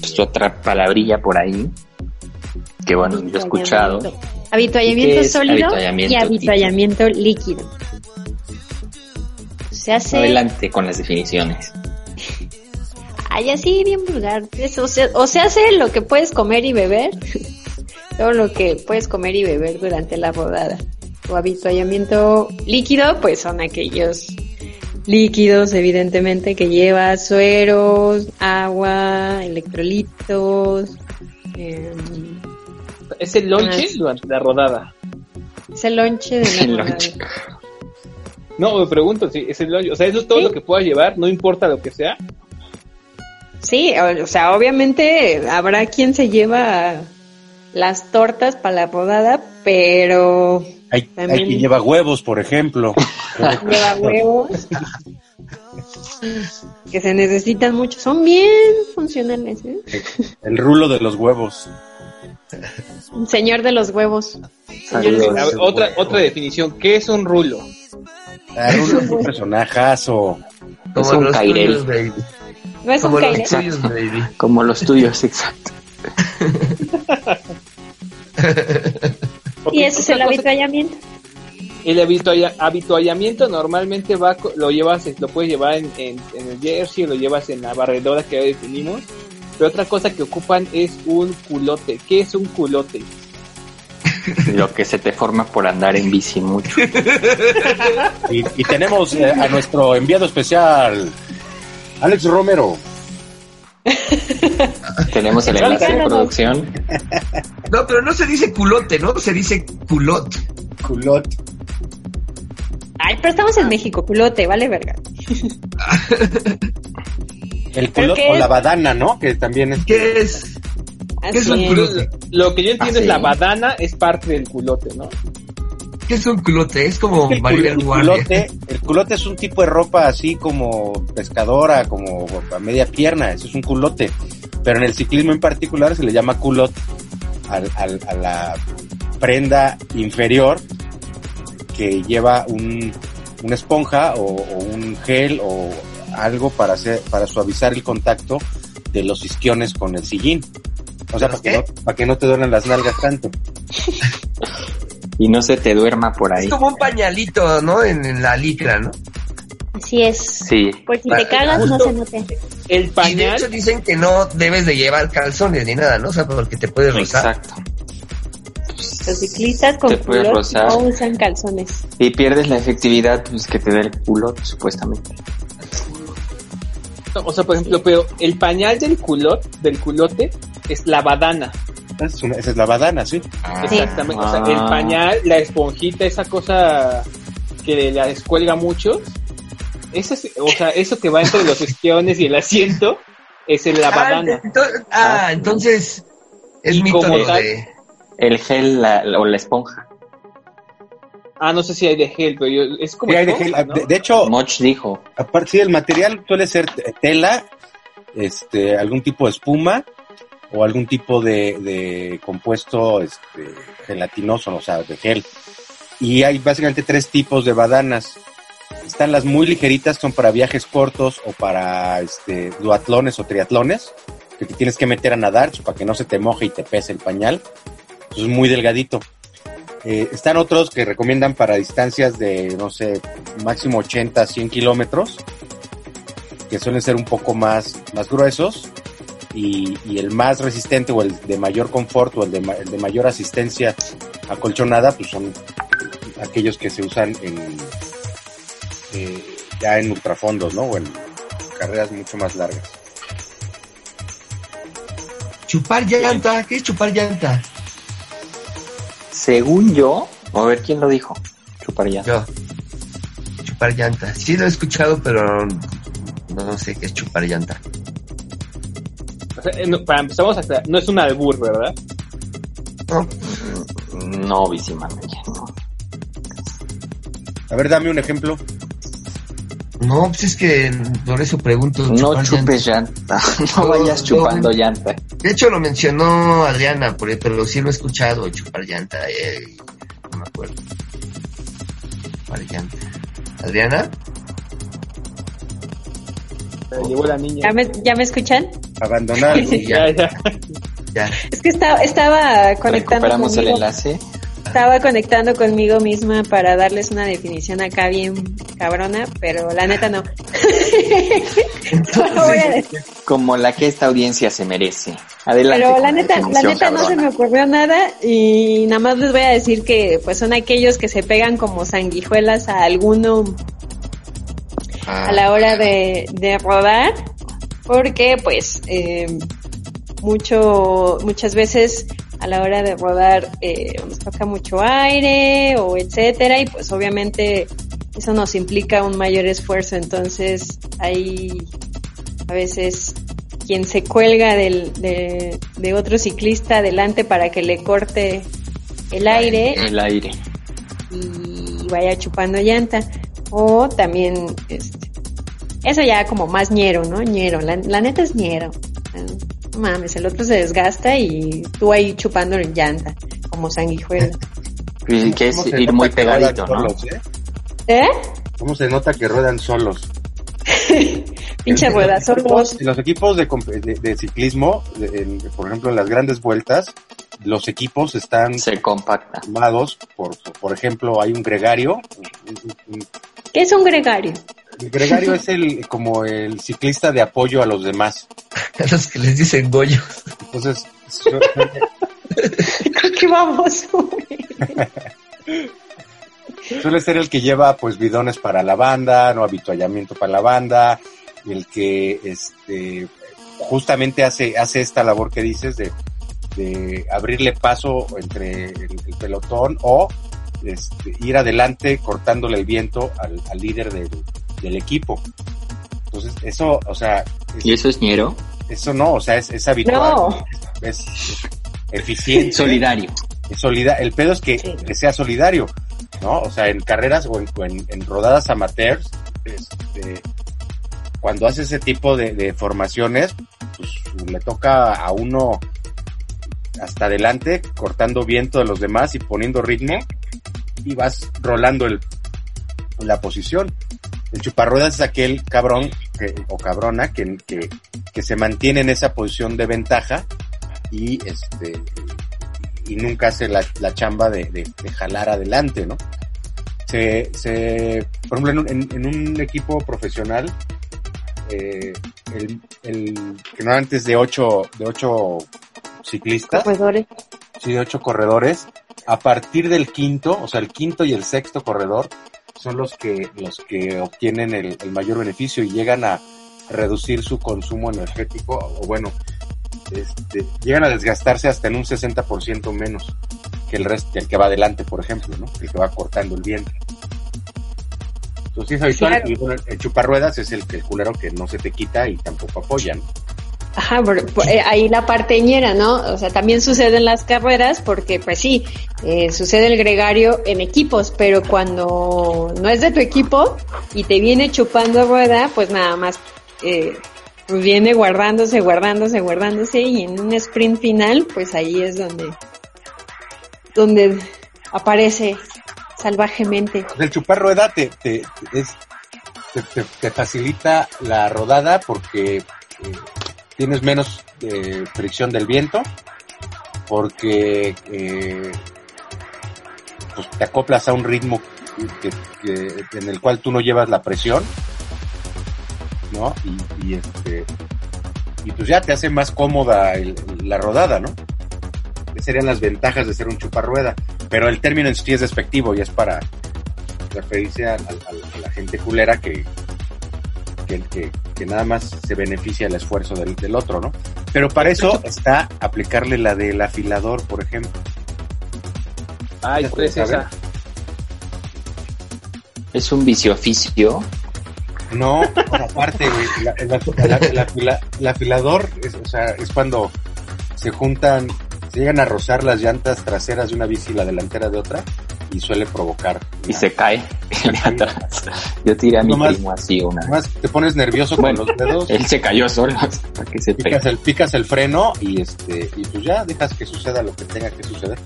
pues, otra palabrilla por ahí. Que bueno, yo he escuchado. Habituallamiento ¿Y qué es sólido habituallamiento y habituallamiento líquido. Se hace Adelante con las definiciones. Ay, así bien vulgar. O, sea, o se hace lo que puedes comer y beber. Todo lo que puedes comer y beber durante la rodada. O habituallamiento líquido, pues son aquellos líquidos, evidentemente, que lleva sueros, agua, electrolitos. em, Es el lonche durante la rodada. es el lonche de la El rodada. lonche. No, me pregunto si es el lonche. O sea, eso es todo Sí. lo que puedas llevar, no importa lo que sea. Sí, o, o sea, obviamente habrá quien se lleva las tortas para la rodada, pero Hay, hay quien lleva huevos, por ejemplo. lleva huevos que se necesitan mucho. Son bien funcionales, ¿eh? El rulo de los huevos. Señor de los huevos. Otra, otra definición. ¿Qué es un rulo? Ah, rulo es un personajazo. Es un los cairel. tuyos, baby. ¿No es un Como los tuyos, baby. Como los tuyos, exacto. Y eso es el habituallamiento. El habitualla- habituallamiento normalmente va, co- lo llevas, lo puedes llevar en, en, en el jersey, lo llevas en la barredora que ya definimos. Pero otra cosa que ocupan es un culote. ¿Qué es un culote? Lo que se te forma por andar en bici mucho. Y, y tenemos eh, a nuestro enviado especial, Alex Romero. Tenemos el enlace de producción. No, pero no se dice culote, ¿no? Se dice culot. Culot. Ay, pero estamos en México, culote, vale verga. El ¿Pero culot o es? la badana, ¿no? Que también es. ¿Qué es? ¿Qué es Así un es. culote? Lo que yo entiendo Ah, es la badana es parte del culote, ¿no? ¿Qué es un culote? Es como El, cul- Guardia. culote, el culote es un tipo de ropa así como pescadora, como a media pierna, eso es un culote. Pero en el ciclismo en particular se le llama culot al- al- a la prenda inferior que lleva un, una esponja o, o un gel o algo para hacer, para suavizar el contacto de los isquiones con el sillín. O sea, para que, no, para que no te duelen las nalgas tanto. Y no se te duerma por ahí. Es como un pañalito, ¿no? En, en la licra, ¿no? Así es. Sí. Por si te cagas, no se note. El Y de pañal, hecho dicen que no debes de llevar calzones ni nada, ¿no? O sea, porque te puedes rozar. Exacto. Los ciclistas con rozar. no usan calzones. Y pierdes la efectividad pues, que te da el culo, supuestamente. O sea, por ejemplo, pero el pañal del culot, del culote es la badana. Es una- esa es la badana, sí. Exactamente. O sea, Ah. el pañal, la esponjita, esa cosa que la descuelga mucho. Eso es- o sea, eso que va entre los esquiones y el asiento es el la Ah, badana. ento- ah, entonces es Y mito como lo tal- de... El gel la- la- o la esponja. Ah, no sé si hay de gel, pero yo- es como Sí, hay de gel. ¿no? De, de hecho, Moch dijo. aparte sí, el material suele ser te- tela, este, algún tipo de espuma o algún tipo de, de compuesto este, gelatinoso, o sea, de gel. Y hay básicamente tres tipos de badanas. Están las muy ligeritas, son para viajes cortos o para este, duatlones o triatlones, que te tienes que meter a nadar para que no se te moje y te pese el pañal. Es muy delgadito. Eh, están otros que recomiendan para distancias de, no sé, máximo 80, 100 kilómetros, que suelen ser un poco más, más gruesos. Y, y el más resistente o el de mayor confort o el de, ma- el de mayor asistencia acolchonada, pues son aquellos que se usan en eh, ya en ultrafondos, ¿no? O en carreras mucho más largas. Chupar llanta, ¿qué es chupar llanta? Según yo, a ver quién lo dijo. Chupar ya. Yo. Chupar llanta. Sí lo he escuchado, pero no sé qué es chupar llanta. O sea, eh, no, para empezar, vamos a aclarar, no es un albur, ¿verdad? No, Bicimanagia, no. A ver, dame un ejemplo. No, pues es que por eso pregunto. No chupes llanta. No vayas chupando llanta. De hecho lo mencionó Adriana, pero sí lo he escuchado, chupar llanta. eh, no me acuerdo. Chupar llanta. ¿Adriana? Llegó la niña. ¿Ya me, ya me escuchan? Abandonar. Ya, ya. Ya. Es que estaba, estaba conectando Recuperamos el conmigo, enlace. estaba conectando conmigo misma para darles una definición acá bien cabrona, pero la neta no. No voy a decir. Como la que esta audiencia se merece. Adelante. Pero la neta, la neta no se me ocurrió nada y nada más les voy a decir que pues son aquellos que se pegan como sanguijuelas a alguno Ah, a la hora de, de rodar porque pues eh, mucho muchas veces a la hora de rodar eh, nos toca mucho aire o etcétera y pues obviamente eso nos implica un mayor esfuerzo entonces hay a veces quien se cuelga del, de, de otro ciclista adelante para que le corte el aire El aire. y vaya chupando llanta. O también, este, eso ya como más ñero, ¿no? ñero, la, la neta es ñero. No mames, el otro se desgasta y tú ahí chupando en llanta, como sanguijuela. Y que es ¿Cómo se ir nota muy que ruedan pegadito, ¿no? solos, eh? ¿Eh? ¿Cómo se nota que ruedan solos? Pinche rueda, solos. En los equipos de, de- de ciclismo, de- en- por ejemplo, en las grandes vueltas, los equipos están Se compacta. formados por, por ejemplo, hay un gregario. un- un- ¿Qué es un gregario? El gregario es el como el ciclista de apoyo a los demás. a los que les dicen Goyo. Entonces, su- Creo que vamos. suele ser el que lleva pues bidones para la banda, no habituallamiento para la banda, el que este justamente hace, hace esta labor que dices de, de abrirle paso entre el, el pelotón o este, ir adelante cortándole el viento al, al líder del, del equipo. Entonces, eso, o sea, es- ¿Y eso es ñero? eso no, o sea, es, es habitual, No. es, es eficiente. Solidario. Es solida- el pedo es que, que sea solidario, ¿no? O sea, en carreras o en, o en- en rodadas amateurs, este, cuando hace ese tipo de, de formaciones, pues le toca a uno hasta adelante, cortando viento de los demás y poniendo ritmo, y vas rolando el, la posición. El chuparruedas es aquel cabrón que, o cabrona que, que, que se mantiene en esa posición de ventaja y este y nunca hace la, la chamba de, de- de jalar adelante, ¿no? Se, se, por ejemplo, en un, en- en un equipo profesional, eh, el, el, que no antes de ocho, de ocho ciclistas, Corredores. sí, de ocho corredores, a partir del quinto, o sea, el quinto y el sexto corredor son los que, los que obtienen el, el mayor beneficio y llegan a reducir su consumo energético, o bueno, este, llegan a desgastarse hasta en un 60% menos que el resto, el que va adelante, por ejemplo, ¿no? El que va cortando el vientre. Entonces es habitual, Claro. y bueno, el chuparruedas es el, el culero que no se te quita y tampoco apoya, ¿no? Ajá, eh, ahí la parteñera, ¿no? O sea, también sucede en las carreras porque, pues sí, eh, sucede el gregario en equipos, pero cuando no es de tu equipo y te viene chupando rueda, pues nada más eh, pues viene guardándose, guardándose, guardándose y en un sprint final, pues ahí es donde, donde aparece salvajemente. El chupar rueda te, te, es, te, te- te facilita la rodada porque eh, tienes menos eh, fricción del viento, porque eh, pues, te acoplas a un ritmo que, que- en el cual tú no llevas la presión, ¿no? Y, este y pues ya te hace más cómoda el- la rodada, ¿no? Esas serían las ventajas de ser un chuparrueda. Pero el término en sí es despectivo y es para referirse a, a- a la gente culera que, que, que- que nada más se beneficia del esfuerzo del, del otro, ¿no? Pero para eso está aplicarle la del afilador, por ejemplo. Ay, ¿cuál es esa? Es un vicio oficio. No, por aparte, el, el el afilador es, o sea, es cuando se juntan, se llegan a rozar las llantas traseras de una bici y la delantera de otra y suele provocar. Y se cae de atrás. Yo tiré a mi Nomás- primo así una. Además, te pones nervioso Bueno, con los dedos. Él se cayó solo para que se picas el, picas el freno y este, y pues ya dejas que suceda lo que tenga que suceder.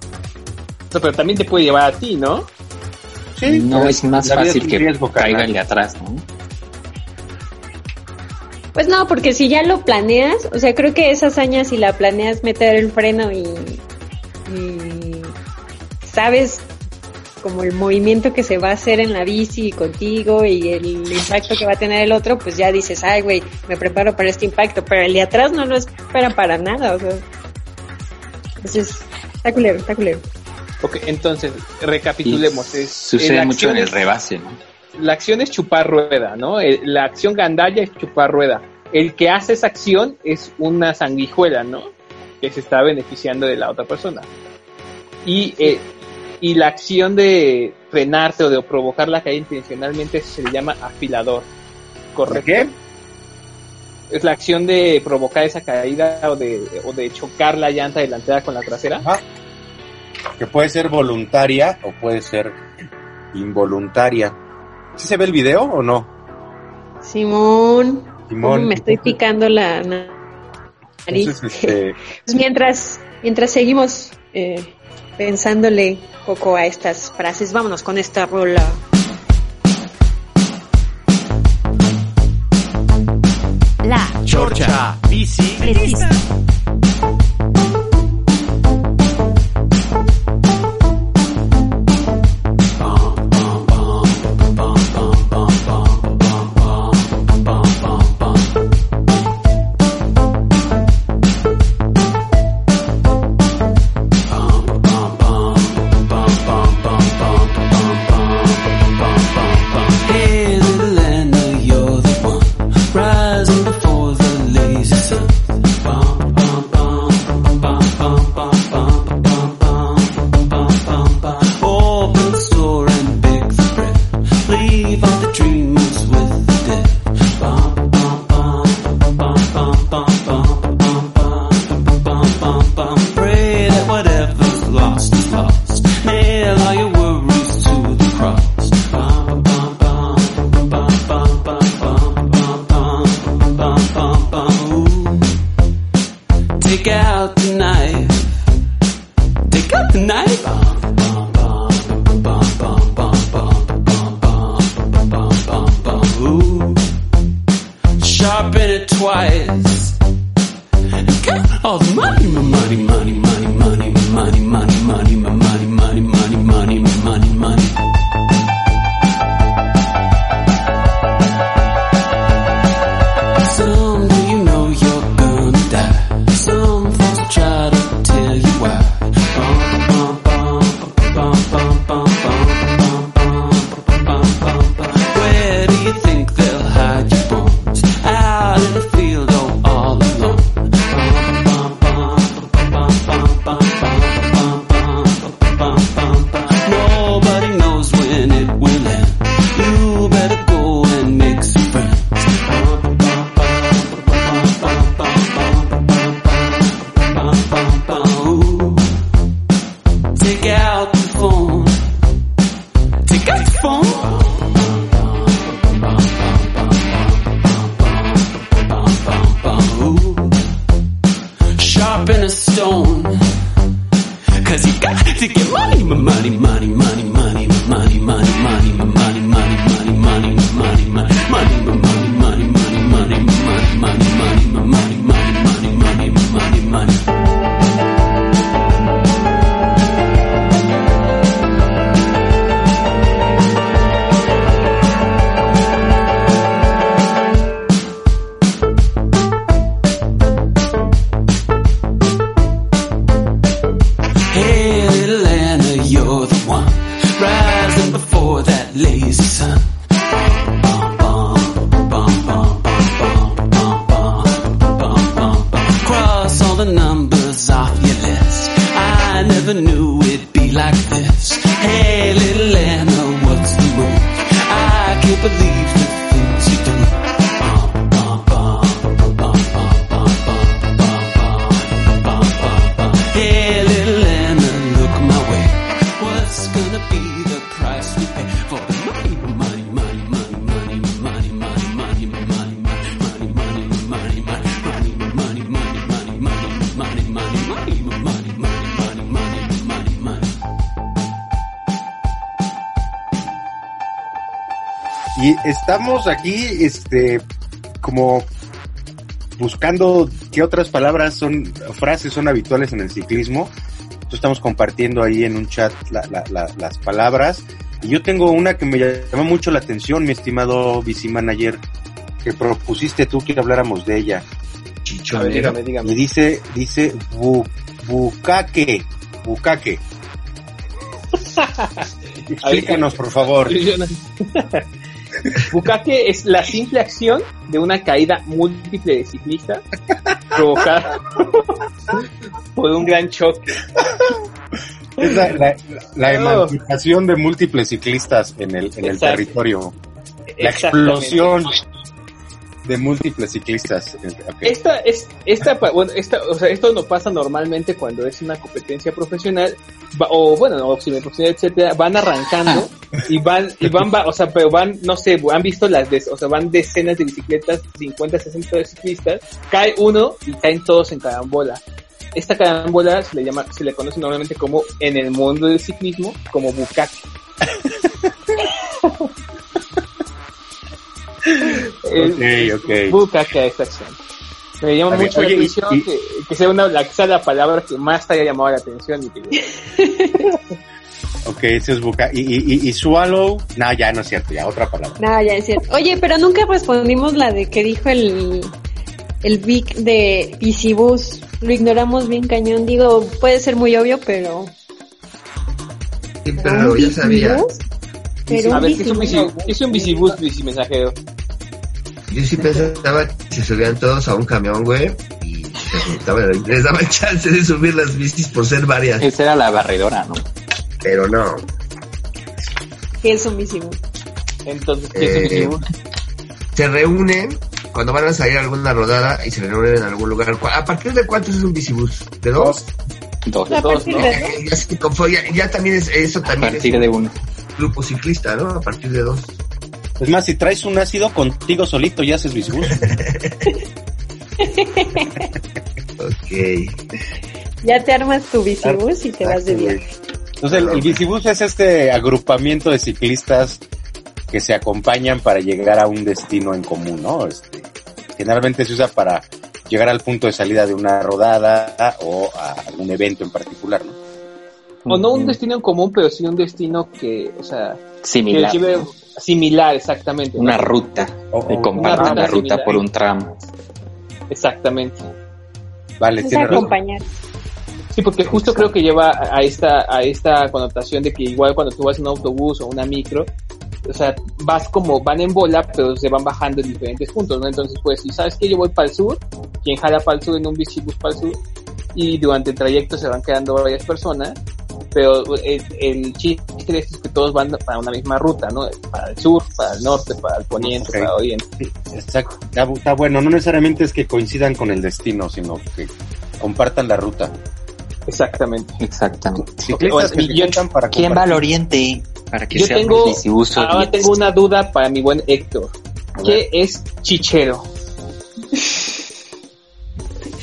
No, pero también te puede llevar a ti, ¿no? Sí, no pero es más fácil que riesgo, carnal. caiga el de atrás, ¿no? Pues no, porque si ya lo planeas, o sea, creo que esa hazaña si la planeas meter el freno y, y sabes como el movimiento que se va a hacer en la bici contigo y el impacto que va a tener el otro, pues ya dices, ay, güey, me preparo para este impacto, pero el de atrás no lo espera para nada, o sea. Entonces, está culero, está culero. Ok, entonces, recapitulemos. Es, Sucede la mucho en acción el es- rebase, ¿no? La acción es chupar rueda, ¿no? El- la acción gandalla es chupar rueda. El que hace esa acción es una sanguijuela, ¿no? Que se está beneficiando de la otra persona. Y, eh, y la acción de frenarte o de provocar la caída intencionalmente se le llama afilador. ¿Correcto? ¿Qué? Es la acción de provocar esa caída o de, o de chocar la llanta delantera con la trasera. Que puede ser voluntaria o puede ser involuntaria. ¿Sí se ve el video o no? Simón, Simón, ¿cómo me estoy picando la na- nariz? Entonces, este, Pues mientras, mientras seguimos eh, pensándole poco a estas frases, vámonos con esta rola. La Chorcha bicicletista. Estamos aquí, este, como buscando qué otras palabras son, frases son habituales en el ciclismo. Entonces estamos compartiendo ahí en un chat la- la- la- las palabras. Y yo tengo una que me llamó mucho la atención, mi estimado bici manager, que propusiste tú que habláramos de ella. A ver, dígame, dígame. Y dice, dice, bu, bucaque, bucaque. Explícanos, por favor. Bukake es la simple acción de una caída múltiple de ciclista provocada por un gran choque. Es la, la- emancipación de múltiples ciclistas en el, en el territorio. La explosión de múltiples ciclistas. Ok. Esta es, esta, bueno, esta, o sea, esto no pasa normalmente cuando es una competencia profesional, va- o bueno, no, profesional, etcétera, van arrancando y van, y van, va- o sea, pero van, no sé, han visto las, des- o sea, van decenas de bicicletas, 50, 60 de ciclistas, cae uno y caen todos en carambola. Esta carambola se le llama, se le conoce normalmente como, en el mundo del ciclismo, como bucaque. Ok, ok. Bucaque a esta acción. Me llama mucho oye, la y- atención y- que, que sea una la, que sea la palabra que más te haya llamado la atención. Y que- Ok, ese es buca. Y, y, y, y swallow, no, ya no es cierto, ya otra palabra. No, ya es cierto. Oye, pero nunca respondimos la de que dijo el, el Vic de Bicibus. Lo ignoramos bien cañón. Digo, puede ser muy obvio, pero... Sí, pero ya sabía. Pero a ver, ¿qué es un, bici, qué es un bicibus, bicimensajero? Yo sí pensaba que se subían todos a un camión, güey, y les daban chance de subir las bicis por ser varias. Esa era la barredora, ¿no? Pero no. ¿Qué es un bicibus? Entonces, ¿qué es un Eh, bicibus? Se reúnen cuando van a salir a alguna rodada y se reúnen en algún lugar. ¿A partir de cuántos es un bicibus? ¿De dos? Dos. A Dos, partir ¿no? de ya, también es eso A también partir es de uno. grupo ciclista, ¿no? A partir de dos. Es más, si traes un ácido contigo solito, ya haces bicibus. Ok. Ya te armas tu bicibus y te vas de viaje. Entonces, el, el bicibus es este agrupamiento de ciclistas que se acompañan para llegar a un destino en común, ¿no? Este, generalmente se usa para llegar al punto de salida de una rodada o a algún evento en particular, ¿no? O no un destino en común, pero sí un destino que, o sea, Similar. que lleve similar, exactamente. ¿no? Una ruta. O- Y comparten la ruta similar. por un tramo. Exactamente. Vale, tiene razón. acompañar. Sí, porque justo creo que lleva a a esta, a esta connotación de que igual cuando tú vas en un autobús o una micro, o sea, vas como, van en bola, pero se van bajando en diferentes puntos, ¿no? Entonces, pues, si sabes que yo voy para el sur, quien jala para el sur en un bicibus para el sur, y durante el trayecto se van quedando varias personas, pero el, el chiste de esto es que todos van para una misma ruta, ¿no? Para el sur, para el norte, para el poniente, Ok. para el oriente. Exacto. Está, está bueno, no necesariamente es que coincidan con el destino, sino que compartan la ruta. Exactamente. Exactamente. Ciclistas que y se yo- para ¿Quién va al oriente? Para que Yo sea tengo, ahora tengo una duda para mi buen Héctor. ¿Qué es chichero?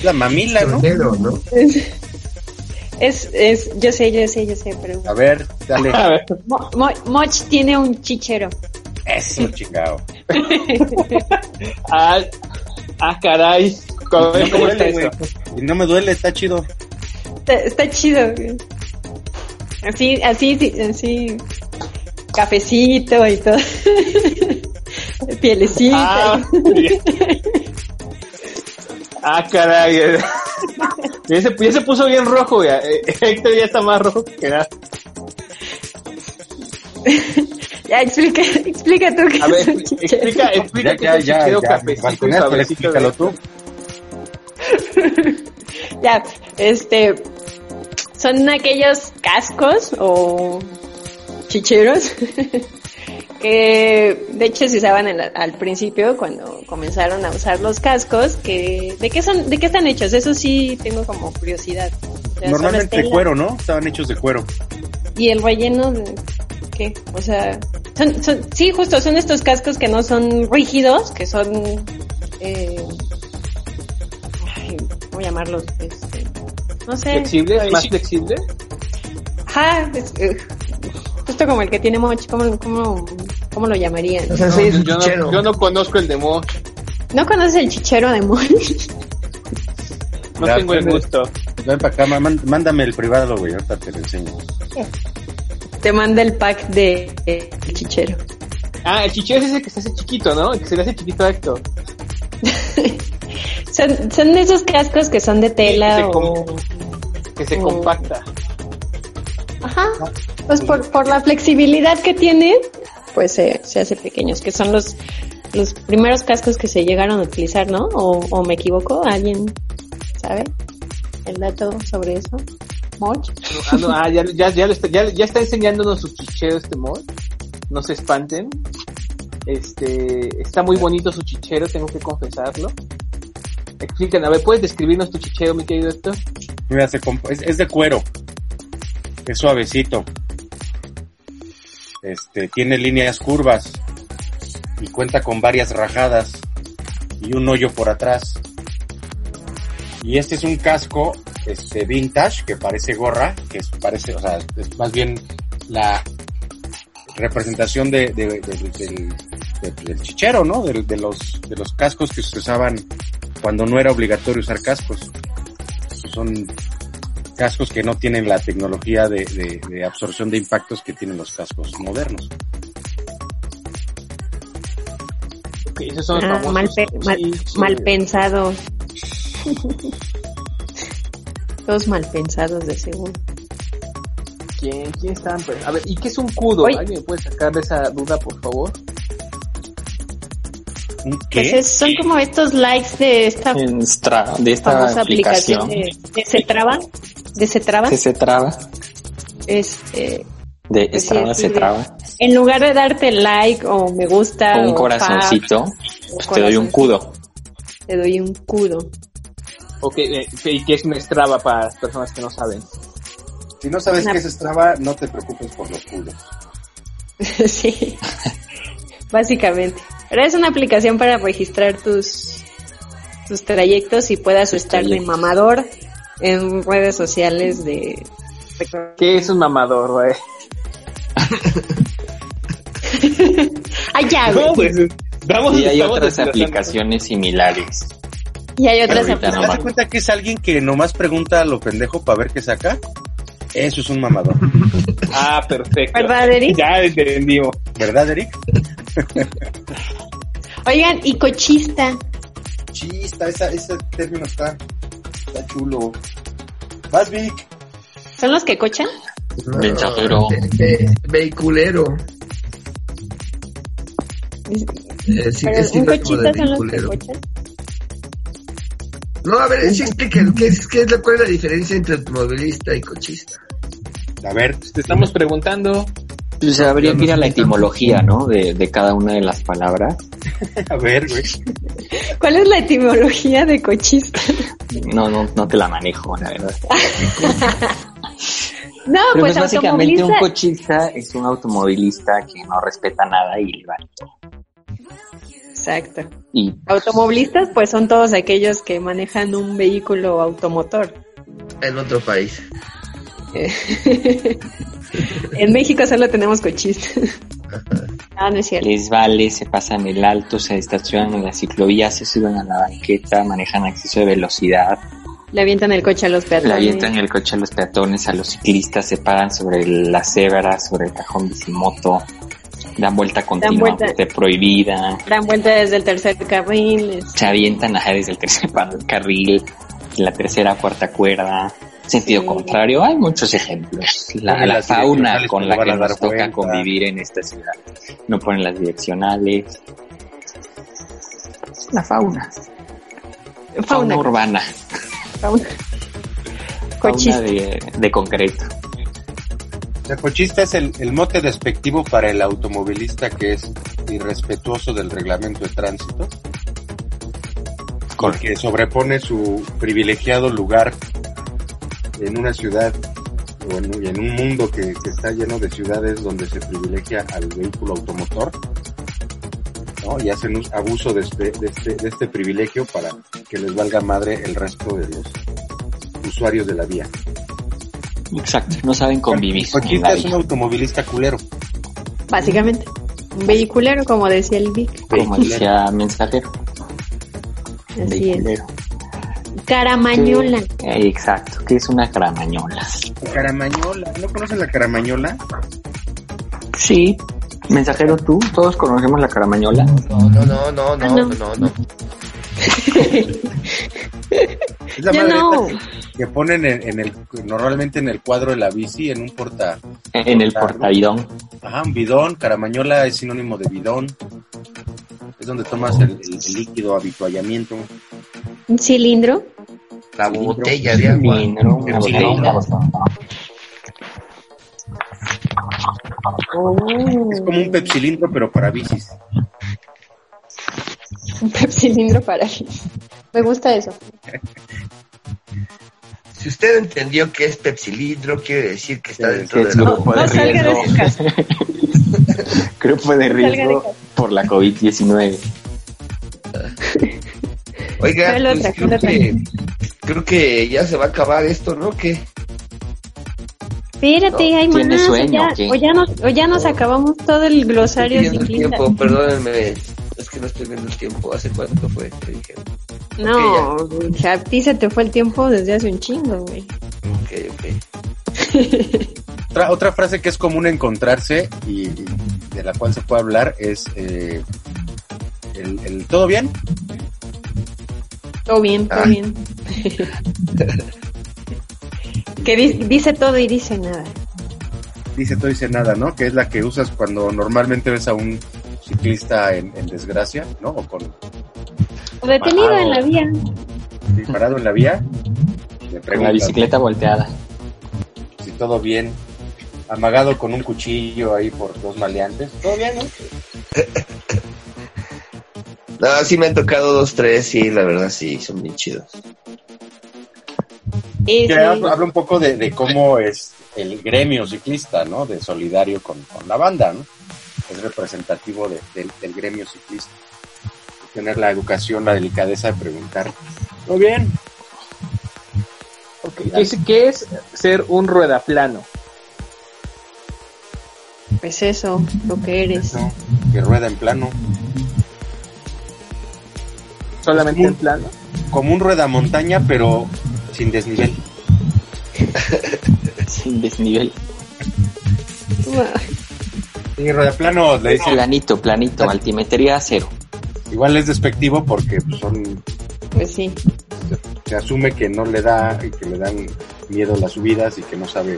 La mamila, ¿no? Chornero, ¿no? Es, es, yo sé, yo sé, yo sé, pero... A ver, dale. A ver. Mo- Mo- Moch tiene un chichero. Eso, chingado. Ah, ah, caray. ¿Cómo, No me está duele? Y no me duele, está chido. Está, está chido. güey. Así, así, sí, así, cafecito y todo. Pielecita. Ah, ah, caray. Ya se, ya se puso bien rojo, ya. Eh, Héctor ya está más rojo que nada. Ya, explica, explica tú qué A ver, explica, explica Ya, que ya, es ya, cafecito explícalo de- tú. Ya, este, son aquellos cascos o chicheros que de hecho se usaban al principio cuando comenzaron a usar los cascos que de qué son de qué están hechos eso sí tengo como curiosidad O sea, Normalmente de cuero, ¿no? Estaban hechos de cuero. y el relleno de qué o sea son, son sí justo son estos cascos que no son rígidos que son eh, ay, cómo llamarlos este, no sé ¿Flexible? ¿Más flexible? Ajá, es, eh, justo como el que tiene Moch, ¿cómo, cómo, cómo lo llamarían? O sea, sí, es un yo, chichero. no, yo no conozco el de Mo. ¿No conoces el chichero de Moch? No Ya, tengo el gusto. Ven para acá, mándame el privado, güey. Ahorita te lo enseño. Te manda el pack de, de chichero. Ah, el chichero es ese que se hace chiquito, ¿no? El que se le hace chiquito a Héctor. Son, son esos cascos que son de tela se o... Que se compacta. Ajá, pues por, por la flexibilidad que tiene, pues se, se hace pequeños, que son los, los primeros cascos que se llegaron a utilizar, ¿no? O, o me equivoco, ¿alguien sabe el dato sobre eso? ¿Moch? Ah, no, ah, ya, ya, ya, lo está, ya, ya está enseñándonos su chichero este mod. No se espanten. Este, está muy bonito su chichero, tengo que confesarlo. Explican, a ver, ¿puedes describirnos tu chichero, mi querido Héctor? Mira, se comp- es, es de cuero. Es suavecito. Este, tiene líneas curvas. Y cuenta con varias rajadas. Y un hoyo por atrás. Y este es un casco, este, vintage, que parece gorra, que parece, o sea, es más bien la representación de, de- de- de- del, de- del chichero, ¿no? De los, de los cascos que se usaban cuando no era obligatorio usar cascos. Son cascos que no tienen la tecnología de, de- de absorción de impactos que tienen los cascos modernos. Ok, esos son los Ah, famosos mal, pe- mal, pensados. Todos mal pensados de seguro. ¿Quién, quién está? A ver, ¿y qué es un? Oye. ¿Alguien me puede sacar de esa duda, por favor? ¿Un Pues es- son como estos likes de esta de esta famosa aplicación, aplicación de, de Cetraba. De Cetraba. Este, de Pues sí, en lugar de darte like o me gusta o un o corazoncito, pues te doy un cudo. te doy un cudo. Ok, eh, ¿y qué es un Strava para las personas que no saben? Si no sabes Una- qué es Strava, no te preocupes por los culos. sí, básicamente. Pero es una aplicación para registrar tus tus trayectos y puedas estar de mamador en redes sociales de ¿Qué es un mamador, güey? Ay, ya, güey. No, pues, vamos, Y hay estamos otras aplicaciones similares. Y hay otras ahorita ¿Te das cuenta que es alguien que nomás pregunta a lo pendejo para ver qué saca? Eso es un mamador. Ah, perfecto. ¿Verdad, Eric? Ya entendimos. ¿Verdad, Eric? Oigan, y cochista. Chista, esa, ese término está, está chulo. Vas, Vic. ¿Son los que cochan? Mensajero. Ve- Vehiculero. Eh, es un cochista son los que vehiculero. cochan. No, a ver, sí explica, ¿qué es, qué es la, ¿cuál es la diferencia entre automovilista y cochista? A ver, Te estamos preguntando. Pues habría que ir a la etimología, ¿no? De, de cada una de las palabras. a ver, güey. ¿Cuál es la etimología de cochista? No, no, no te la manejo, la verdad. No, Pero pues pues básicamente un cochista es un automovilista que no respeta nada y le vale todo. Exacto. Y Automovilistas, pues son todos aquellos que manejan un vehículo automotor. En otro país. en México solo tenemos cochistas. ah, no es cierto. les vale, se pasan el alto, se estacionan en la ciclovía, se suben a la banqueta, manejan exceso de velocidad, Le avientan el coche a los le peatones. avientan el coche a los peatones, a los ciclistas, se paran sobre la cebra, sobre el cajón bicimoto, dan vuelta continuamente vuelta. prohibida, Dan vuelta desde el tercer carril. se avientan ajá, desde el tercer carril, la tercera cuarta cuerda, sentido contrario, hay muchos ejemplos. La, la fauna con la que nos toca convivir en esta ciudad. No ponen las direccionales. La fauna. Fauna, Fauna. urbana. Fauna. Fauna Cochista. de, de concreto. Sea, cochista es el, el mote despectivo para el automovilista que es irrespetuoso del reglamento de tránsito. Y que sobrepone su privilegiado lugar en una ciudad o en, y en un mundo que, que está lleno de ciudades donde se privilegia al vehículo automotor. ¿no? Y hacen us- abuso de este, de, este, de este privilegio para que les valga madre el resto de los usuarios de la vía. Exacto, no saben convivir. Cochista la es un automovilista culero. Básicamente. Un vehiculero, como decía el Vic. Como decía mensajero. Así es. Caramañola. Exacto, que es una caramañola. Caramañola, ¿no conocen la caramañola? Sí, mensajero tú, todos conocemos la caramañola. No, no, no, no, Ah, no, no. no, no. Es la Yo madre no. que, que ponen en, en el, normalmente en el cuadro de la bici, en un porta, En el portaidón. ajá, un bidón, caramañola es sinónimo de bidón, es donde tomas el, el- el líquido habituallamiento. Un cilindro. La botella de agua. Botella. Es como un pepsilindro pero para bicis. Un cilindro para Me gusta eso. Si usted entendió que es pepsilindro, quiere decir que está Sí, dentro que de es la... grupo de No salga de riesgo. su casa. Grupo de riesgo por la COVID-19. Oiga, ¿Cuál pues, otra? creo, que, creo que ya se va a acabar esto, ¿no? ¿Qué? Espérate, hay ¿Tiene más. sueño o, ya, o ya nos, o ya nos acabamos todo el glosario Estoy viendo el ciclista. tiempo, perdónenme. Es que no estoy viendo el tiempo. ¿Hace cuánto fue? que dijeron? No, a ti se te fue el tiempo desde hace un chingo, güey. Ok, ok. Otra, otra frase que es común encontrarse y, y de la cual se puede hablar es eh, el, el ¿todo bien? Todo bien, todo Ah. bien. que di- dice todo y dice nada. Dice todo dice nada, ¿no? Que es la que usas cuando normalmente ves a un ciclista en, en desgracia, ¿no? O con O detenido Parado. en la vía. sí, parado en la vía. Le Con la bicicleta volteada. si todo bien, amagado con un cuchillo ahí por dos maleantes. ¿Todo bien, no? No, sí me han tocado dos, tres, sí, la verdad sí, son bien chidos. Sí, habla, un poco de, de cómo es el gremio ciclista, ¿no? De solidario con, con la banda, ¿no? Es representativo de- del- del gremio ciclista. Tener la educación, la delicadeza de preguntar. ¿Todo bien? Ok, ¿Qué es, qué es ser un ruedaplano? Pues eso, lo que eres. No, que rueda en plano. ¿Solamente Como en plano? Como un rueda montaña, pero sin desnivel. Sin desnivel. Sí, rueda plano le dicen, Planito, planito, altimetría cero. igual es despectivo porque pues, son Pues sí. se asume que no le da y que le dan miedo las subidas y que no sabe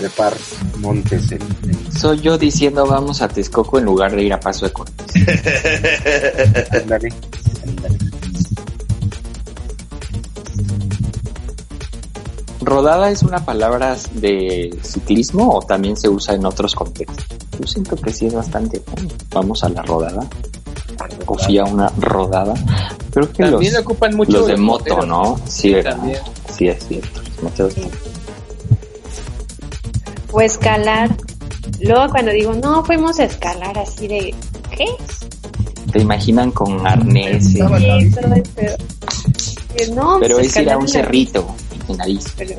trepar montes en, en- Soy yo diciendo vamos a Texcoco en lugar de ir a Paso de Cortés. ándale, ándale. ¿Rodada es una palabra de ciclismo o también se usa en otros contextos? Yo siento que sí es bastante. bueno, Vamos a la rodada. O fui a una rodada. Creo que También los, ocupan mucho los de moto, moteros. ¿no? Sí. Sí, es cierto. Los moteros también. O escalar. Luego cuando digo, no, fuimos a escalar así de, ¿qué? te imaginan con arneses. Sí. Eh, No, Pero pues, es ir a un cerrito en nariz. pero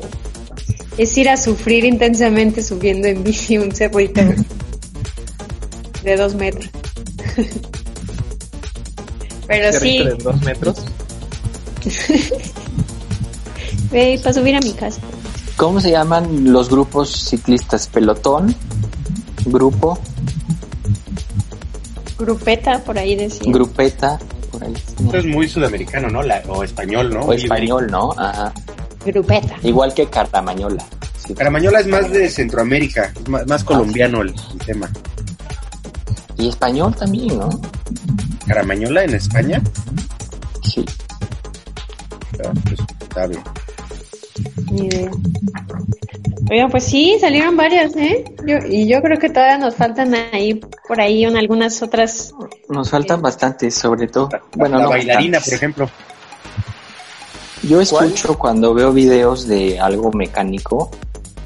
es ir a sufrir intensamente subiendo en bici un cerrito de dos metros. Pero sí, Cerrito de dos metros. ve para subir a mi casa. ¿Cómo se llaman los grupos ciclistas? ¿Pelotón? ¿Grupo? Grupeta, por ahí decía. ¿Grupeta? Por ahí. Esto es muy sudamericano, ¿no? La- o español, ¿no? O español, ¿no? Ajá. Grupeta. Igual que Cartamañola. Sí. Caramañola es más de Centroamérica, es más, más colombiano el, el tema. Y español también, ¿no? Caramañola en España, Sí. ah, pues, está bien. Ni idea. Oigan, pues sí, salieron varias, ¿eh? Yo, y yo creo que todavía nos faltan ahí, por ahí, en algunas otras. Nos faltan bastantes, sobre todo. Bueno, la no bailarina, bastantes. por ejemplo. Yo escucho cuando veo videos de algo mecánico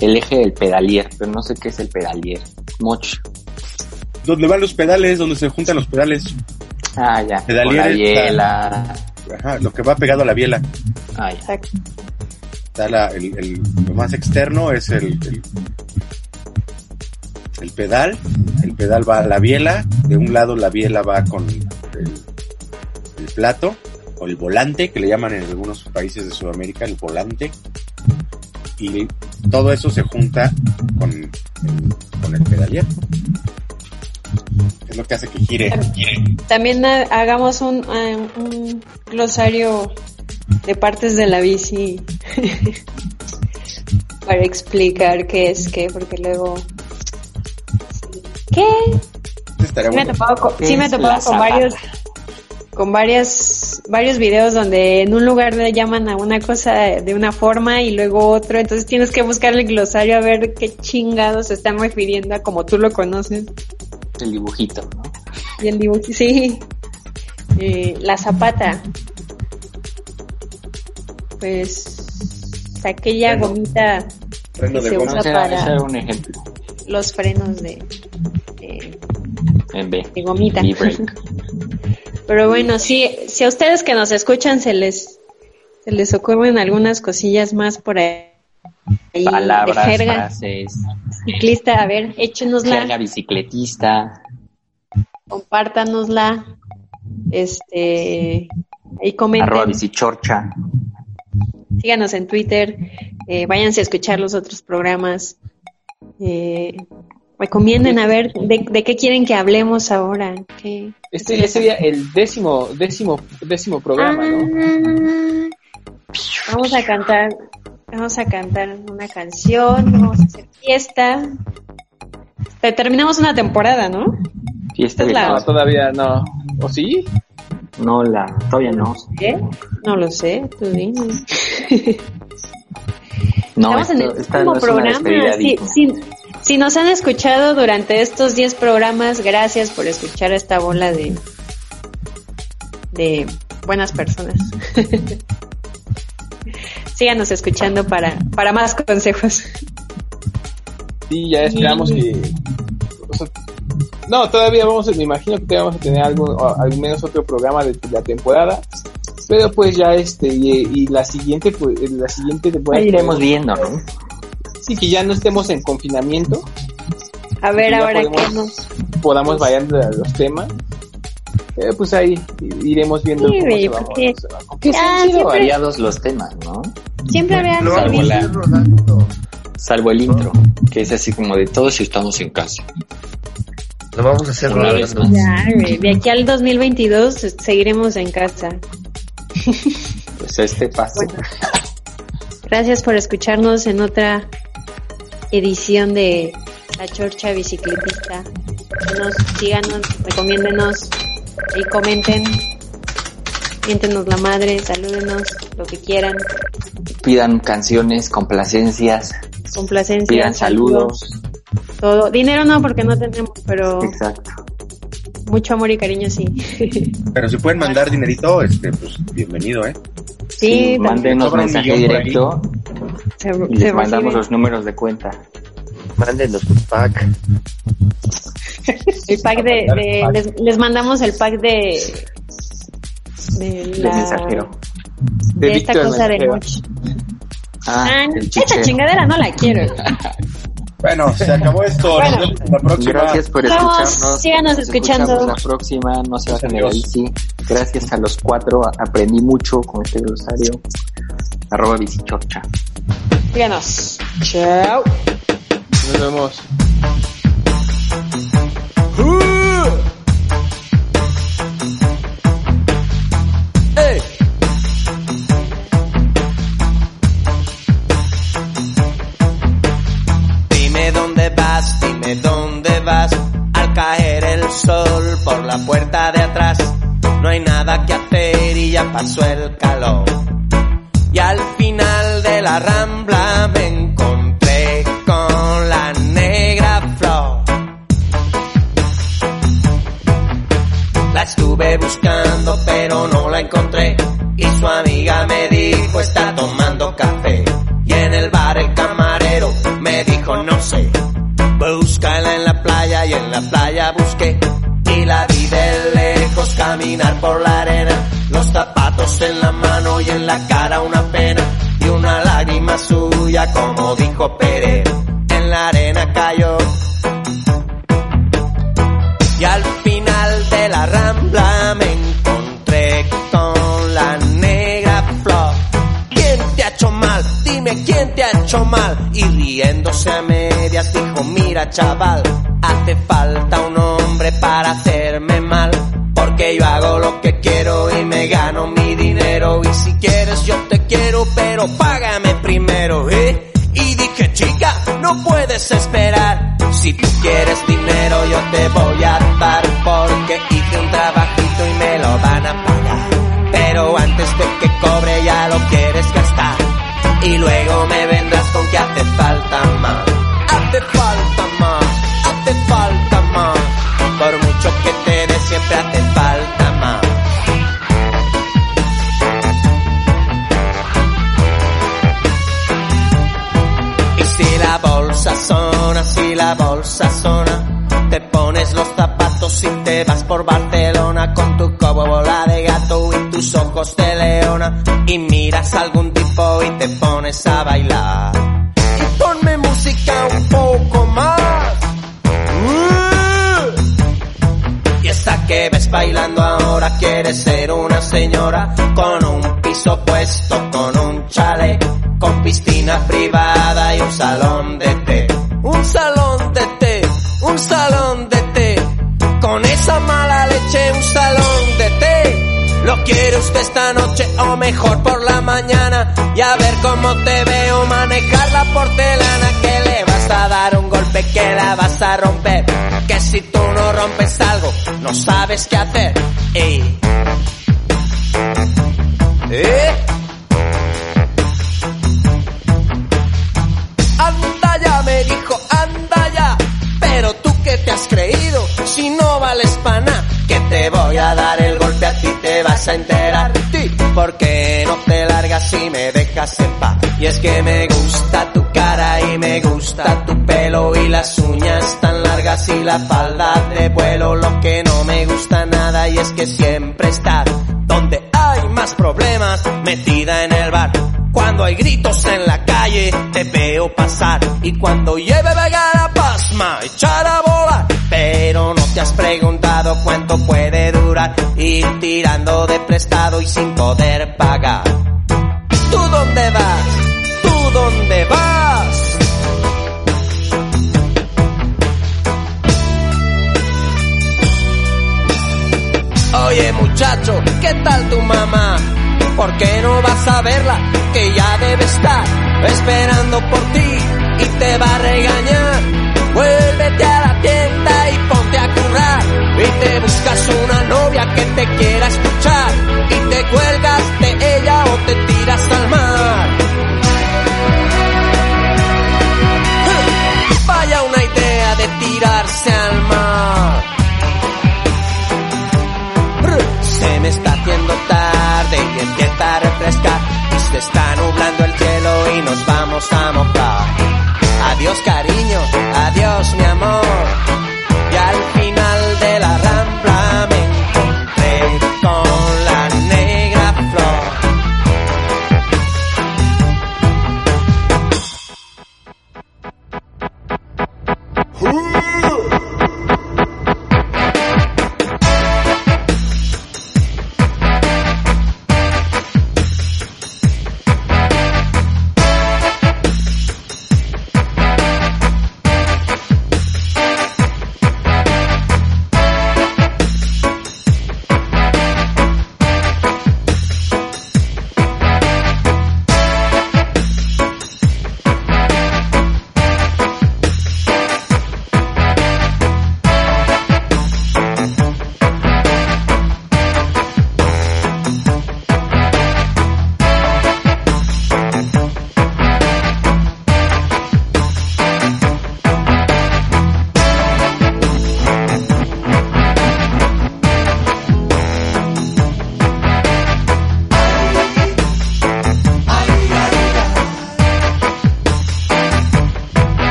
el eje del pedalier, pero no sé qué es el pedalier. Mucho. Donde van los pedales, donde se juntan los pedales. Ah, ya. Pedalier Con la está- biela. Ajá, lo que va pegado a la biela. Ah, ya. Exacto. Lo más externo es el, el, pedal. El pedal va a la biela. De un lado la biela va con el, plato o el volante, que le llaman en algunos países de Sudamérica el volante. Y todo eso se junta con el, con el pedalier. Es lo que hace que gire. También ha- hagamos un, eh, un glosario de partes de la bici para explicar qué es qué, porque luego... ¿Qué? Sí me he topado con, ¿Qué sí me he topado con varios con varias varios videos donde en un lugar le llaman a una cosa de una forma y luego otro, entonces tienes que buscar el glosario a ver qué chingados se están refiriendo a como tú lo conoces. El dibujito, ¿no? Y el dibujo, sí. Eh, la zapata. Pues aquella Freno. gomita Freno que de se goma. usa Ese era, ese para era un ejemplo. los frenos de, de, En B. de gomita. Pero bueno, sí, si a ustedes que nos escuchan se les se les ocurren algunas cosillas más por ahí de Palabras, jerga frases. ciclista, a ver, échenosla, Jerga bicicletista. compártanosla, este, ahí comenten, Arroba bicichorcha. Síganos en Twitter, eh, váyanse a escuchar los otros programas, eh, recomienden a ver de, de qué quieren que hablemos ahora, ¿Qué- Este ya sería el décimo, décimo, décimo programa, ¿no? Ah, Vamos a cantar, vamos a cantar una canción, vamos a hacer fiesta. Te- Terminamos una temporada, ¿no? Fiesta de Es la- No, todavía no. ¿O sí? No, la, todavía no. ¿Qué? No lo sé, tú dime. No, Estamos en el esta último no programa. Sí, sí. Si nos han escuchado durante estos 10 programas, gracias por escuchar esta bola de, de buenas personas. Síganos escuchando para, para más consejos. Sí, ya esperamos que... o sea, no, todavía vamos, a- me imagino que todavía vamos a tener algún, al menos otro programa de la temporada. Pero pues ya este, y, y la siguiente, pues, la siguiente temporada... Ahí iremos viendo, ¿no? Sí, que ya no estemos en confinamiento, A ver, ahora podemos- qué nos... podamos variando a los temas. Eh, pues ahí iremos viendo Sí, cómo se va, porque- se va. Que Ah, han sido siempre- variados los temas, ¿no? Siempre había Lo vamos servido. a ir rodando. Salvo el intro, que es así como de todos si estamos en casa. Lo vamos a hacer Una vez rodando. más. Ya, de aquí al 2022 seguiremos en casa. Pues este paso. Gracias por escucharnos en otra edición de La Chorcha Bicicletista. Nos, síganos, recomiéndenos y comenten. Miéntenos la madre, salúdenos, lo que quieran. Pidan canciones, complacencias, Complacencia. pidan saludos. Todo. Dinero no, porque no tenemos, pero Exacto. mucho amor y cariño sí. Pero si pueden mandar dinerito, este, pues bienvenido, ¿eh? Sí, también. mándenos mensaje directo Se, y les mandamos recibe. los números de cuenta. Mándenos un pack. El pack de, de- les, les mandamos el pack de de la mensajero. de, De esta cosa de noche. Ah, Ah, chichero. chingadera no la quiero. Bueno, se acabó esto. Bueno. Nos vemos la próxima. Gracias por escucharnos. síganos Nos escuchando. escuchamos La próxima, no se bajen de la bici. Gracias a los cuatro, aprendí mucho con este glosario. Arroba bicichorcha. Síganos. Chao. Nos vemos. Sol por la puerta de atrás, no hay nada que hacer y ya pasó el calor. Y al final de la rambla me encontré con la negra flor. La estuve buscando pero no la encontré y su amiga me dijo está tomando café y en el bar el camarero me dijo no sé búscala en la playa y en la playa caminar por la arena los zapatos en la mano y en la cara una pena y una lágrima suya como dijo Pérez en la arena cayó y al final de la rambla me encontré con la negra flor. ¿Quién te ha hecho mal? Dime quién te ha hecho mal. Y riéndose a medias dijo, mira chaval, hace falta un hombre para hacerme mal. Porque yo hago lo que quiero y me gano mi dinero. Y si quieres yo te quiero, pero págame primero, ¿eh? Y dije, chica, no puedes esperar. Si tú quieres dinero, yo te voy a dar. Porque hice un trabajito y me lo van a pagar. Pero antes de que cobre ya lo quieres gastar. Y luego me bolsa zona, si la bolsa zona, te pones los zapatos y te vas por Barcelona con tu cobo bola de gato y tus ojos de leona y miras a algún tipo y te pones a bailar. Y ponme música un poco más. Y esa que ves bailando ahora quiere ser una señora con un piso puesto, con un chalet, con piscina privada y un salón de té. Un salón de té, un salón de té. Con esa mala leche, un salón de té. ¿Lo quiere usted esta noche o mejor por la mañana? Y a ver cómo te veo manejar la porcelana que le vas a dar un golpe que la vas a romper. Que si tú no rompes algo, no sabes qué hacer. Ey. ¿Eh? Creído, si no vales pa' nada, que te voy a dar el golpe a ti, te vas a enterar. Ti, porque no te largas y me dejas en paz. Y es que me gusta tu cara y me gusta tu pelo y las uñas tan largas y la falda de vuelo. Lo que no me gusta nada y es que siempre estás donde hay más problemas, metida en el bar. Cuando hay gritos en la calle, te veo pasar. Y cuando lleve Vega la pasma, echar a volar. Pero no te has preguntado cuánto puede durar ir tirando de prestado y sin poder pagar. ¿Tú dónde vas? ¿Tú dónde vas? Oye muchacho, ¿qué tal tu mamá? ¿Por qué no vas a verla? Que ya debe estar esperando por ti y te va a regañar. Vuélvete a la tienda y ponte a currar. Y te buscas una novia que te quiera escuchar. Y te cuelgas de ella